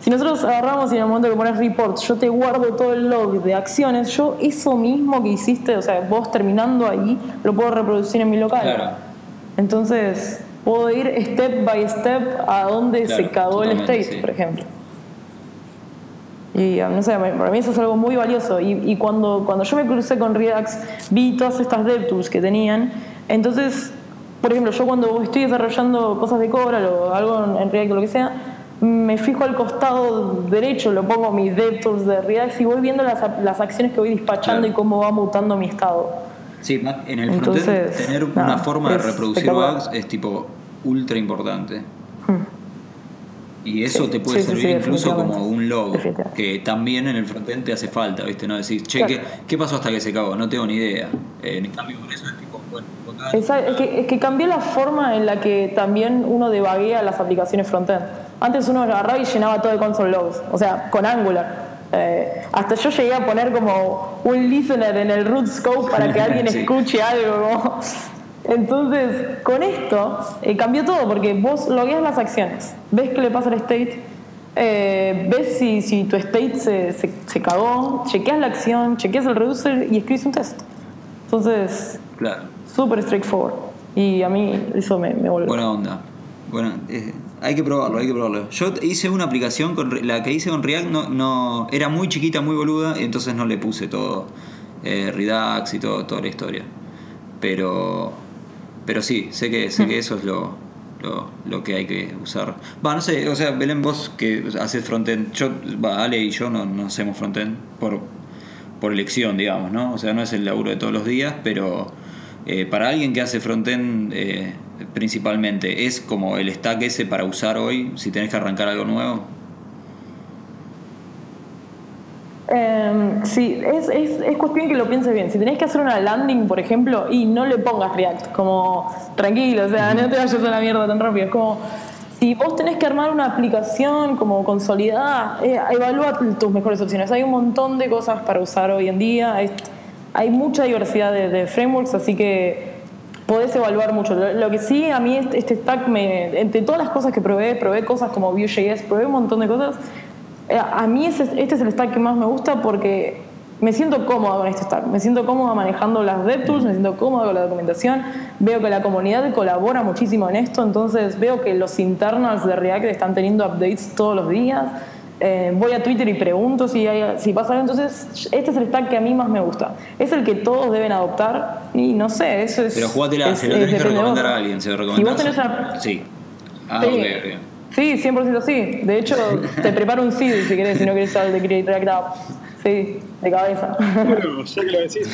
si nosotros agarramos y en el momento que pones report, yo te guardo todo el log de acciones, yo eso mismo que hiciste, o sea, vos terminando ahí, lo puedo reproducir en mi local. Claro. Entonces, puedo ir step by step a donde se cagó el state, por ejemplo. Y no sé, para mí eso es algo muy valioso. Y, cuando, cuando yo me crucé con Redux, vi todas estas DevTools que tenían. Entonces, por ejemplo, yo cuando estoy desarrollando cosas de Cobra o algo en React o lo que sea, me fijo al costado derecho, lo pongo mis DevTools de Redux y voy viendo las, las acciones que voy despachando y cómo va mutando mi estado. Sí, en el frontend tener una forma de reproducir bugs es tipo ultra importante. Hmm. Y eso te puede servir incluso como un log, que también en el frontend te hace falta, ¿viste? No decís, che, ¿qué, pasó hasta que se cagó? No tengo ni idea. Eh, en cambio, por eso es tipo, bueno, es, que, es que cambió la forma en la que también uno debaguea las aplicaciones frontend. Antes uno agarraba y llenaba todo de console logs, o sea, con Angular. Eh, hasta yo llegué a poner como un listener en el root scope para que alguien escuche algo. Entonces, con esto eh, cambió todo porque vos logueas las acciones, ves qué le pasa al state, eh, ves si, si, tu state se, se, cagó, chequeas la acción, chequeas el reducer y escribes un test. Entonces, claro. súper straightforward. Y a mí eso me, me. Buena onda. Bueno, hay que probarlo, hay que probarlo. Yo hice una aplicación con la que hice con React no, no era muy chiquita, muy boluda, y entonces no le puse todo eh, Redux y todo, toda la historia. Pero, pero sí, sé que, sé que eso es lo, lo, que hay que usar. Va, no sé, o sea, Belén, vos que haces frontend, yo, va, Ale y yo no, no hacemos frontend por, por elección, digamos, ¿no? O sea, no es el laburo de todos los días, pero eh, para alguien que hace frontend eh, principalmente, ¿es como el stack ese para usar hoy si tenés que arrancar algo nuevo? Eh, sí, es, es, es, cuestión que lo pienses bien. Si tenés que hacer una landing, por ejemplo, y no le pongas React, como tranquilo, o sea, no te vayas a la mierda tan rápido. Es como, si vos tenés que armar una aplicación como consolidada, eh, evalúa tus mejores opciones. Hay un montón de cosas para usar hoy en día, hay, hay mucha diversidad de, frameworks, así que podés evaluar mucho. Lo, que sí, a mí este, este stack, me, entre todas las cosas que probé, probé cosas como Vue.js, probé un montón de cosas a mí este es el stack que más me gusta porque me siento cómoda con este stack. Me siento cómoda manejando las DevTools, me siento cómoda con la documentación. Veo que la comunidad colabora muchísimo en esto, entonces veo que los internals de React están teniendo updates todos los días. Eh, voy a Twitter y pregunto si, si pasa algo. Entonces, este es el stack que a mí más me gusta. Es el que todos deben adoptar y no sé, eso es. Pero jugátela, se lo tenés que recomendar a alguien. ¿Se lo si vos tenés Sí. Ah, sí. Sí, 100% sí. De hecho, te preparo un CD si querés, si no querés saber de Create App. Sí, de cabeza. Bueno, ya que lo decís.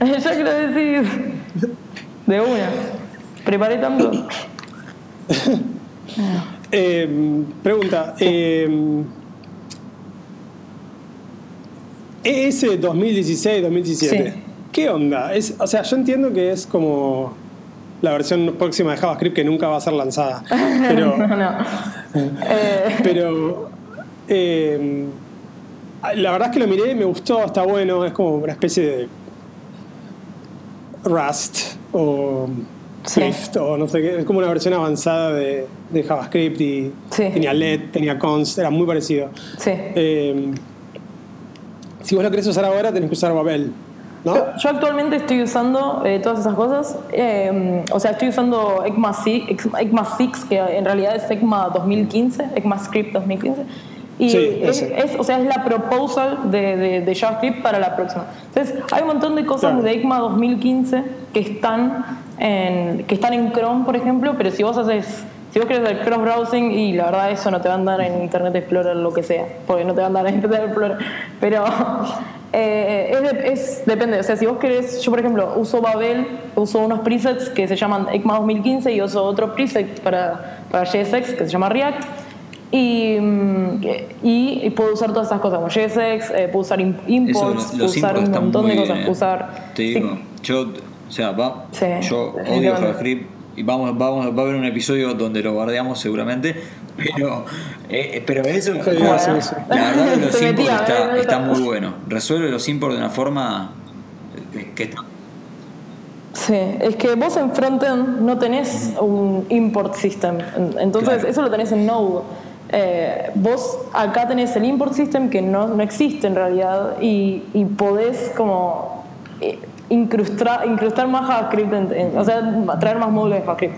ya que lo decís. De una. Preparé tanto. eh, pregunta. Eh, ES 2016-2017. ¿Qué onda? Es, o sea, yo entiendo que es como la versión próxima de JavaScript que nunca va a ser lanzada. Pero, no, no. Pero eh, la verdad es que lo miré, me gustó, está bueno, es como una especie de Rust o Swift o no sé qué, es como una versión avanzada de, JavaScript y tenía LED, tenía const, era muy parecido. Eh, si vos lo querés usar ahora, tenés que usar Babel. Yo, actualmente estoy usando eh, todas esas cosas. Eh, o sea, estoy usando ECMA 6, ECMA 6, que en realidad es ECMA 2015, ECMA Script 2015. Y es, o sea, es la proposal de, de, JavaScript para la próxima. Entonces, hay un montón de cosas de ECMA 2015 que están, en, que están en Chrome, por ejemplo, pero si vos haces si vos querés el cross browsing y la verdad eso no te va a andar en Internet Explorer lo que sea, porque no te va a andar en Internet Explorer, pero eh, es, depende, o sea, si vos querés, yo por ejemplo uso Babel, uso unos presets que se llaman ECMA 2015 y uso otro preset para, para JSX que se llama React. Y, mm, y, puedo usar todas esas cosas como JSX, eh, puedo usar imports, puedo usar un montón de cosas, puedo usar... Te digo, yo, o sea, va, yo odio JavaScript y vamos, vamos, va a haber un episodio donde lo guardeamos seguramente, pero, eh, pero eso, la verdad los imports está, está, muy bueno. Resuelve los imports de una forma que está... Sí, es que vos en frontend no tenés un import system, entonces eso lo tenés en Node. Eh, vos acá tenés el import system que no, no existe en realidad y, y podés como eh, incrustar, incrustar más JavaScript, o sea, traer más módulos de JavaScript.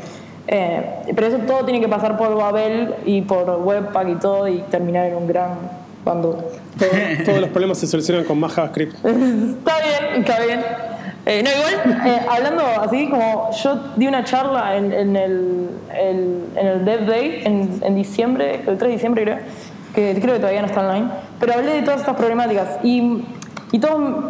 Eh, pero eso todo tiene que pasar por Babel y por Webpack y todo y terminar en un gran bundle. todos los problemas se solucionan con más JavaScript. está bien, está bien. Eh, no, igual, eh, hablando así, como yo di una charla en, en el, en el Dev Day en, en, diciembre, el 3 de diciembre creo, que creo que todavía no está online, pero hablé de todas estas problemáticas y y todo,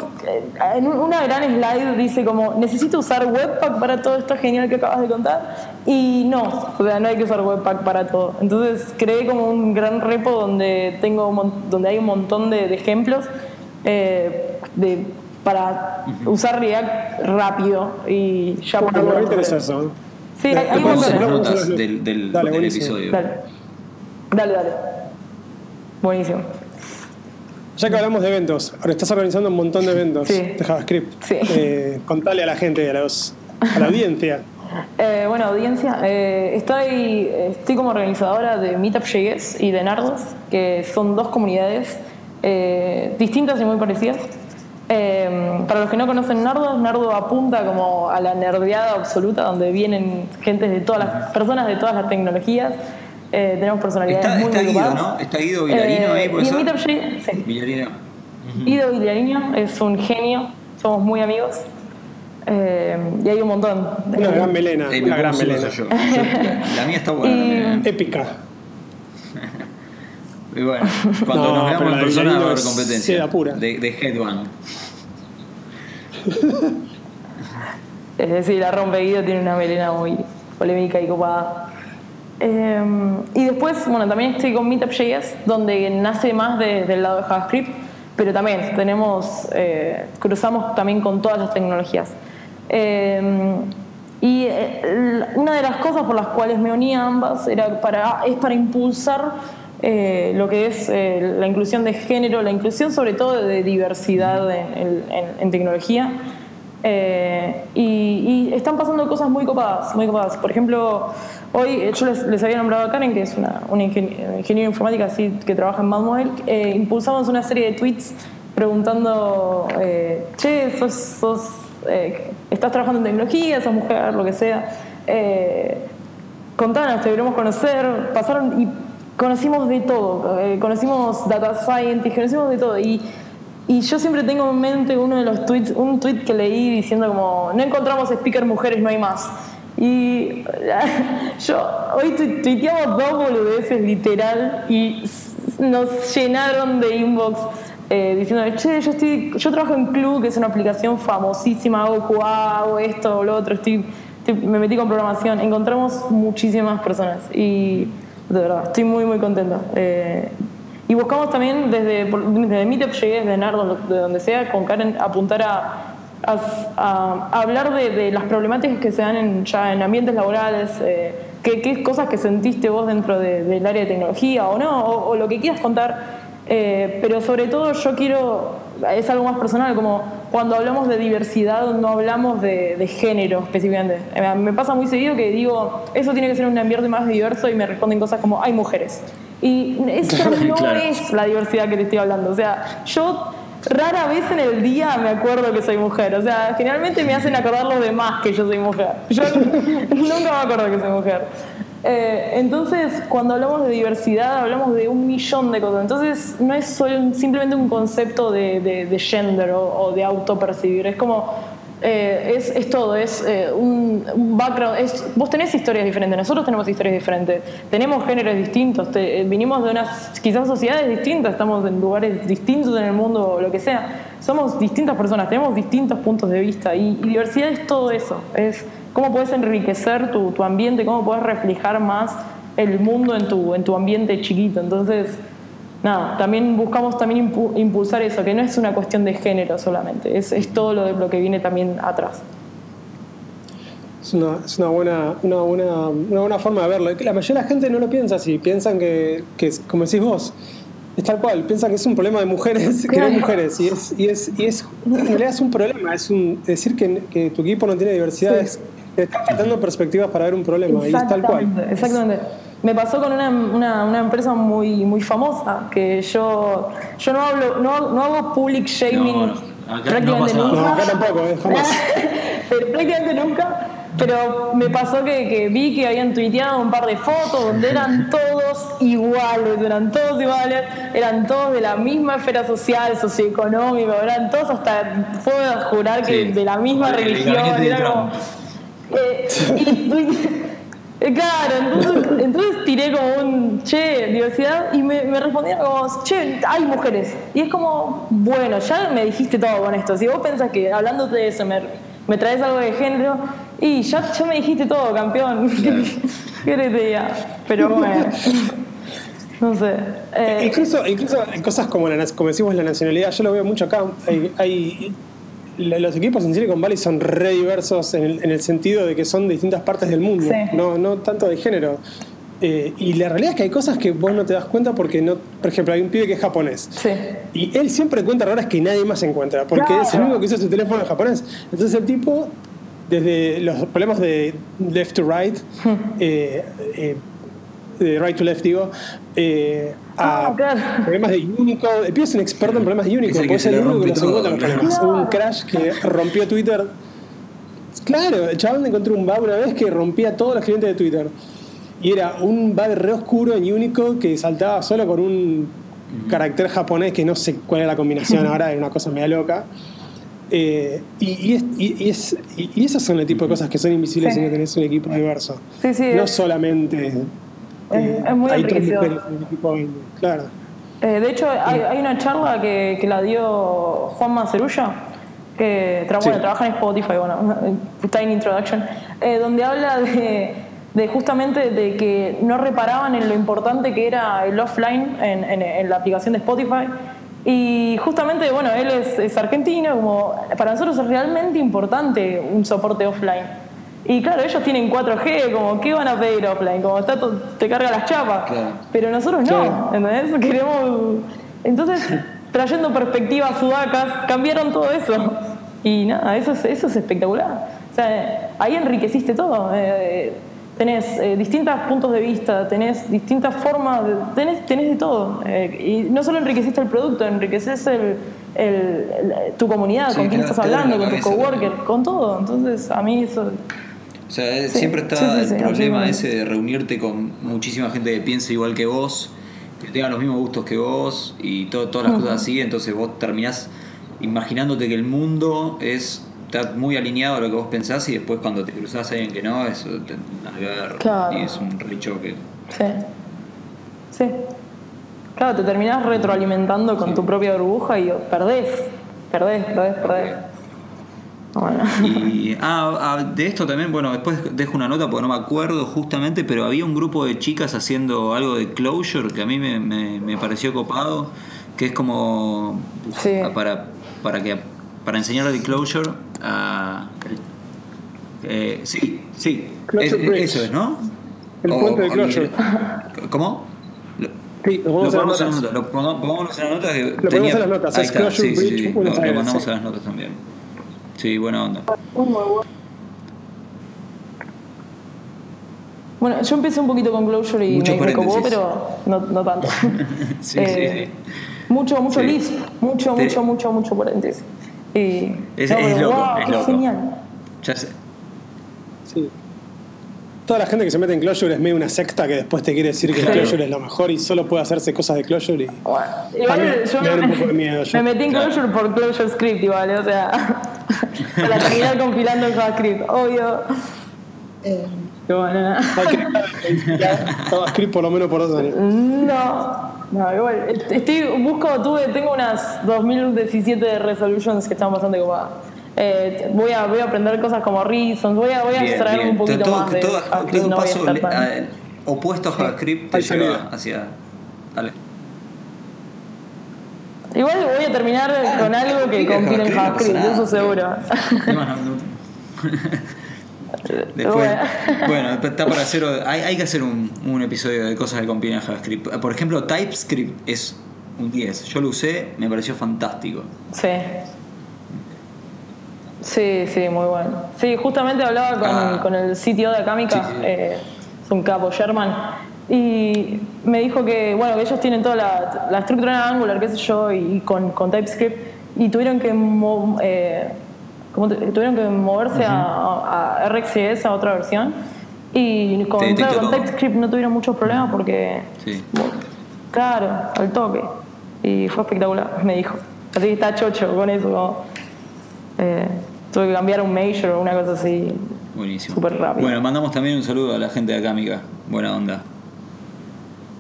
en una gran slide dice como, necesito usar Webpack para todo esto genial que acabas de contar. Y no, o sea, no hay que usar Webpack para todo. Entonces creé como un gran repo donde, tengo, donde hay un montón de, ejemplos eh, de, para usar React rápido y ya por eso. Sí, hay, hay un notas del, del, del episodio. Dale. dale, dale. Buenísimo. Ya que hablamos de eventos, ahora estás organizando un montón de eventos de JavaScript. Sí. Eh, contale a la gente, a, los, a la audiencia. Eh, bueno, audiencia, eh, estoy, estoy como organizadora de Meetup.js y de Nardos, que son dos comunidades distintas y muy parecidas. para los que no conocen Nardos, Nardo apunta como a la nerdeada absoluta, donde vienen gente de todas las personas de todas las tecnologías eh, tenemos personalidades está, muy, está muy Guido, ¿no? Está Guido Villarino ahí, por y Meetup sí. Guido Villarino es un genio. somos muy amigos. Eh, y hay un montón. Una gran melena. una gran melena. la mía está buena. Épica. y bueno, cuando nos veamos en persona va a haber competencia. Pura. De, de Headband. es decir, la rompe Guido tiene una melena muy polémica y copada. Eh, y después, bueno, también estoy con Meetup.js, donde nace más del lado de JavaScript, pero también tenemos, eh, cruzamos también con todas las tecnologías. Eh, y una de las cosas por las cuales me uní a ambas era para, es para impulsar lo que es la inclusión de género, la inclusión sobre todo de diversidad en tecnología. Eh, y, están pasando cosas muy copadas, muy copadas. Por ejemplo, hoy eh, yo les, había nombrado a Karen, que es una, una ingeniera informática así, que trabaja en MadModel, eh, impulsamos una serie de tweets preguntando, eh, che, sos, estás trabajando en tecnología, sos mujer, lo que sea. contanos, te queremos conocer. Pasaron y conocimos de todo. conocimos data scientist, conocimos de todo. Y y yo siempre tengo en mente uno de los tweets, un tweet que leí diciendo como, no encontramos speaker mujeres, no hay más. Y yo, hoy tuiteamos dos boludeces literal y nos llenaron de inbox eh, diciendo, che, yo, estoy, yo trabajo en Club, que es una aplicación famosísima, hago QA, hago esto, lo otro, estoy, me metí con programación. Encontramos muchísimas personas y de verdad, estoy muy, muy contenta. Eh, y buscamos también desde, desde Meetup llegué, desde Nardo, de donde sea, con Karen, apuntar a, a, hablar de, las problemáticas que se dan en, ya en ambientes laborales, eh, qué, cosas que sentiste vos dentro del área de tecnología o no, o, lo que quieras contar. Eh, pero sobre todo yo quiero, es algo más personal, como cuando hablamos de diversidad no hablamos de, de género específicamente. Eh, me pasa muy seguido que digo, eso tiene que ser un ambiente más diverso y me responden cosas como, hay mujeres. Y eso no es la diversidad que te estoy hablando. O sea, yo rara vez en el día me acuerdo que soy mujer. O sea, generalmente me hacen acordar los demás que yo soy mujer. Yo nunca me acuerdo que soy mujer. Eh, entonces, cuando hablamos de diversidad, hablamos de un millón de cosas. Entonces, no es solo simplemente un concepto de, de, gender o, o de autopercibir. Es como eh, es, es, todo, es eh, un, background. Es, vos tenés historias diferentes, nosotros tenemos historias diferentes, tenemos géneros distintos, eh, vinimos de unas quizás sociedades distintas, estamos en lugares distintos en el mundo, lo que sea. Somos distintas personas, tenemos distintos puntos de vista y, diversidad es todo eso. Es cómo puedes enriquecer tu, tu ambiente, cómo puedes reflejar más el mundo en tu, en tu ambiente chiquito. Entonces, nada, también buscamos también impulsar eso, que no es una cuestión de género solamente, es, es todo lo, de, lo que viene también atrás. Es una, es una, buena, una, buena, una buena forma de verlo. La mayoría de la gente no lo piensa así, piensan que, que como decís vos, es tal cual, piensan que es un problema de mujeres, que no mujeres, y es, y es, y es, en realidad es un problema, es un, decir que, que tu equipo no tiene diversidad, es, te está faltando perspectivas para ver un problema, y es tal cual. Exactamente. Me pasó con una, una, una, empresa muy, muy famosa, que yo, yo no, hablo, no, no hago public shaming prácticamente nunca. No, acá tampoco, eh, jamás. prácticamente nunca. Pero me pasó que, que, vi que habían tuiteado un par de fotos donde eran todos iguales, eran todos iguales, eran todos de la misma esfera social, socioeconómica, eran todos hasta, puedo jurar que de la misma religión. Era como, eh, y, claro, entonces, tiré como un che, diversidad, y me, me respondieron como, che, hay mujeres. Y es como, bueno, ya me dijiste todo con esto. Si vos pensás que hablándote de eso me, me traes algo de género, y ya, ya me dijiste todo, campeón. ¿Qué te diga? Pero bueno. No sé. Eh, incluso, incluso en cosas como, la, como decimos la nacionalidad, yo lo veo mucho acá. Hay, hay los equipos en Silicon Valley son re diversos en el, sentido de que son de distintas partes del mundo, no, no tanto de género. Eh, y la realidad es que hay cosas que vos no te das cuenta porque no. Por ejemplo, hay un pibe que es japonés. Y él siempre encuentra errores que nadie más encuentra, porque es el único que usa su teléfono en japonés. Entonces el tipo, desde los problemas de left to right, hmm. eh, eh, de right to left, digo, eh, a ah, problemas de Unicode. Es un experto en problemas de Unicode, puede ser el único que nos encuentra los problemas. Hubo un crash que rompió Twitter. Claro, el chaval encontró un bug una vez que rompía todos los clientes de Twitter. Y era un bug re oscuro en Unicode que saltaba solo con un carácter japonés que no sé cuál era la combinación ahora, era una cosa media loca. Eh, y, y, es, y, esas son el tipo de cosas que son invisibles si no tenés un equipo diverso. Sí, sí, no solamente. Eh, es muy enriquecedor. Claro. Eh, de hecho, hay, hay, una charla que, que la dio Juan Macerulla, que trabaja en Spotify, bueno, Tiny Introduction, donde habla de, de, justamente de que no reparaban en lo importante que era el offline en, en, en la aplicación de Spotify y justamente, bueno, él es, argentino, como para nosotros es realmente importante un soporte offline. Y claro, ellos tienen 4G, como, ¿qué van a pedir offline? Como, está te carga las chapas. Pero nosotros no, ¿entendés? Queremos... Entonces, trayendo perspectivas sudacas, cambiaron todo eso. Y nada, eso es, eso es espectacular. O sea, ahí enriqueciste todo. Eh, tenés eh, distintos puntos de vista, tenés distintas formas, tenés, tenés de todo. Eh, y no solo enriqueciste el producto, enriqueces el, tu comunidad, con quién estás hablando, con tus coworkers, con todo. Entonces, a mí eso... O sea, siempre está el problema ese de reunirte con muchísima gente que piensa igual que vos, que tenga los mismos gustos que vos y todo, todas las cosas así, entonces vos terminás imaginándote que el mundo es está muy alineado a lo que vos pensás y después cuando te cruzás a alguien que no, eso te y es un relichoque. Sí. Sí. Claro, te terminás retroalimentando con tu propia burbuja y perdés, perdés, perdés, perdés. Bueno. Y ah, ah, de esto también, bueno, después dejo una nota porque no me acuerdo justamente, pero había un grupo de chicas haciendo algo de closure que a mí me, me, pareció copado, que es como para, para que para enseñar de closure a. Eh, sí, sí. eso es, ¿no? El puente de closure. ¿Cómo? Sí, lo ponemos en las notas. Lo ponemos en las notas. lo ponemos en las notas. Es Closure sí, Bridge. Sí, lo, lo mandamos a las notas también. Sí, buena onda. Bueno, yo empecé un poquito con Closure y me, me copó, pero no, no tanto. sí, eh, sí, sí. Mucho, mucho Lisp. Mucho, mucho, mucho, mucho paréntesis. Y, es, es loco, es loco. genial. Ya sé. Sí. Toda la gente que se mete en Clojure es medio una secta que después te quiere decir que Clojure es lo mejor y solo puede hacerse cosas de Clojure. Y bueno, igual yo me, metí en Clojure por Clojure Script, igual, o sea, para terminar compilando en JavaScript, obvio. Eh, bueno, JavaScript por lo menos por dos años. No. No, igual, estoy, busco, tuve, tengo unas 2017 resolutions que están bastante copadas. Eh, voy, a, voy a aprender cosas como Reasons, voy a, voy a extraer un poquito más de todo, todo no paso a, opuesto a JavaScript te lleva hacia... Dale. Igual voy a terminar con algo que compile en JavaScript, eso seguro. Después, bueno, está para hacer. Hay, hay que hacer un, un, episodio de cosas que combinan JavaScript. Por ejemplo, TypeScript es un 10. Yo lo usé, me pareció fantástico. Sí. Sí, sí, muy bueno. Sí, justamente hablaba con, ah. con el sitio de Acámica, eh, es un capo, Sherman, y me dijo que, bueno, que ellos tienen toda la, la estructura en Angular, qué sé yo, y, con, con TypeScript, y tuvieron que eh, como tuvieron que moverse a, a, RxJS, a otra versión. Y con, con TypeScript no tuvieron muchos problemas porque. Sí. Claro, al toque. Y fue espectacular, me dijo. Así que está chocho con eso. Eh, tuve que cambiar un major o una cosa así. Buenísimo. Súper rápido. Bueno, mandamos también un saludo a la gente de acá, amiga. Buena onda.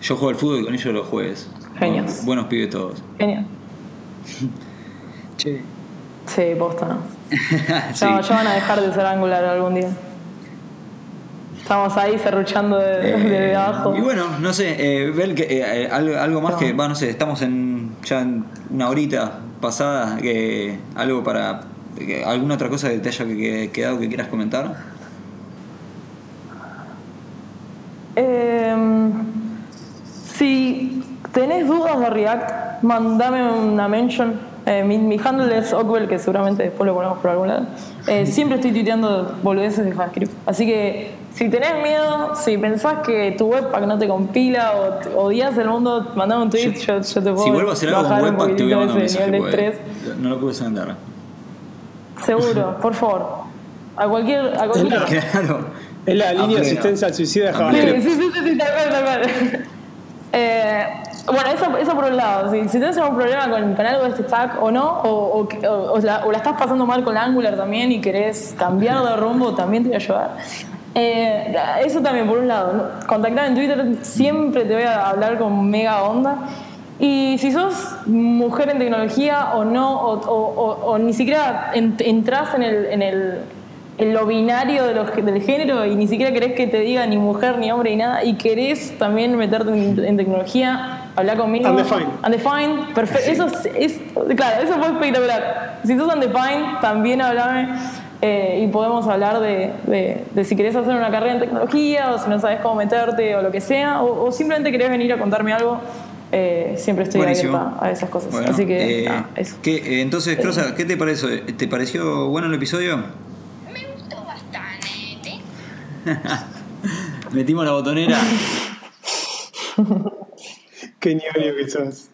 Yo juego al fútbol con ellos los jueves. Genios. Buenos pibes todos. Genial. che. Sí, posta no. ya, van a dejar de ser angular algún día. Estamos ahí cerruchando de, eh, abajo. Y bueno, no sé, eh, ver que, eh, algo, más que, bueno, no sé, estamos en ya en una horita pasada, que algo para, alguna otra cosa que te haya quedado que quieras comentar. Em, si tenés dudas de React, mandame una mention eh, mi, handle es Ockwell, que seguramente después lo ponemos por algún lado. Eh, siempre estoy tuiteando boludeces de JavaScript. Así que si tenés miedo, si pensás que tu webpack no te compila o odias el mundo, mandame un tweet, yo, yo, te puedo Si vuelvo a hacer algo con webpack, te voy a mandar un mensaje. No lo puedes andar. Seguro, por favor. A cualquier. A cualquier claro. Es la línea de asistencia al suicidio de JavaScript. Sí, sí, sí, sí, tal cual, tal cual. Eh, bueno, eso, eso por un lado. Si, si tienes algún problema con, con, algo de este stack o no, o, o, la, o, la, estás pasando mal con Angular también y querés cambiar de rumbo, también te voy a ayudar. Eh, eso también por un lado. Contactar en Twitter, siempre te voy a hablar con mega onda. Y si sos mujer en tecnología o no, o, ni siquiera entras en el, lo binario de los, del género y ni siquiera querés que te diga ni mujer ni hombre ni nada y querés también meterte en, tecnología, hablar conmigo. Undefined. Undefined, perfecto. Eso es, claro, eso fue espectacular. Si sos undefined, también hablame eh, y podemos hablar de, de, si querés hacer una carrera en tecnología o si no sabes cómo meterte o lo que sea, o, simplemente querés venir a contarme algo. Eh, siempre estoy abierta a esas cosas. Así que, eh, eso. ¿qué, entonces, Crosa, ¿qué te pareció? ¿Te pareció bueno el episodio? Metimos la botonera. Qué ñoño que sos.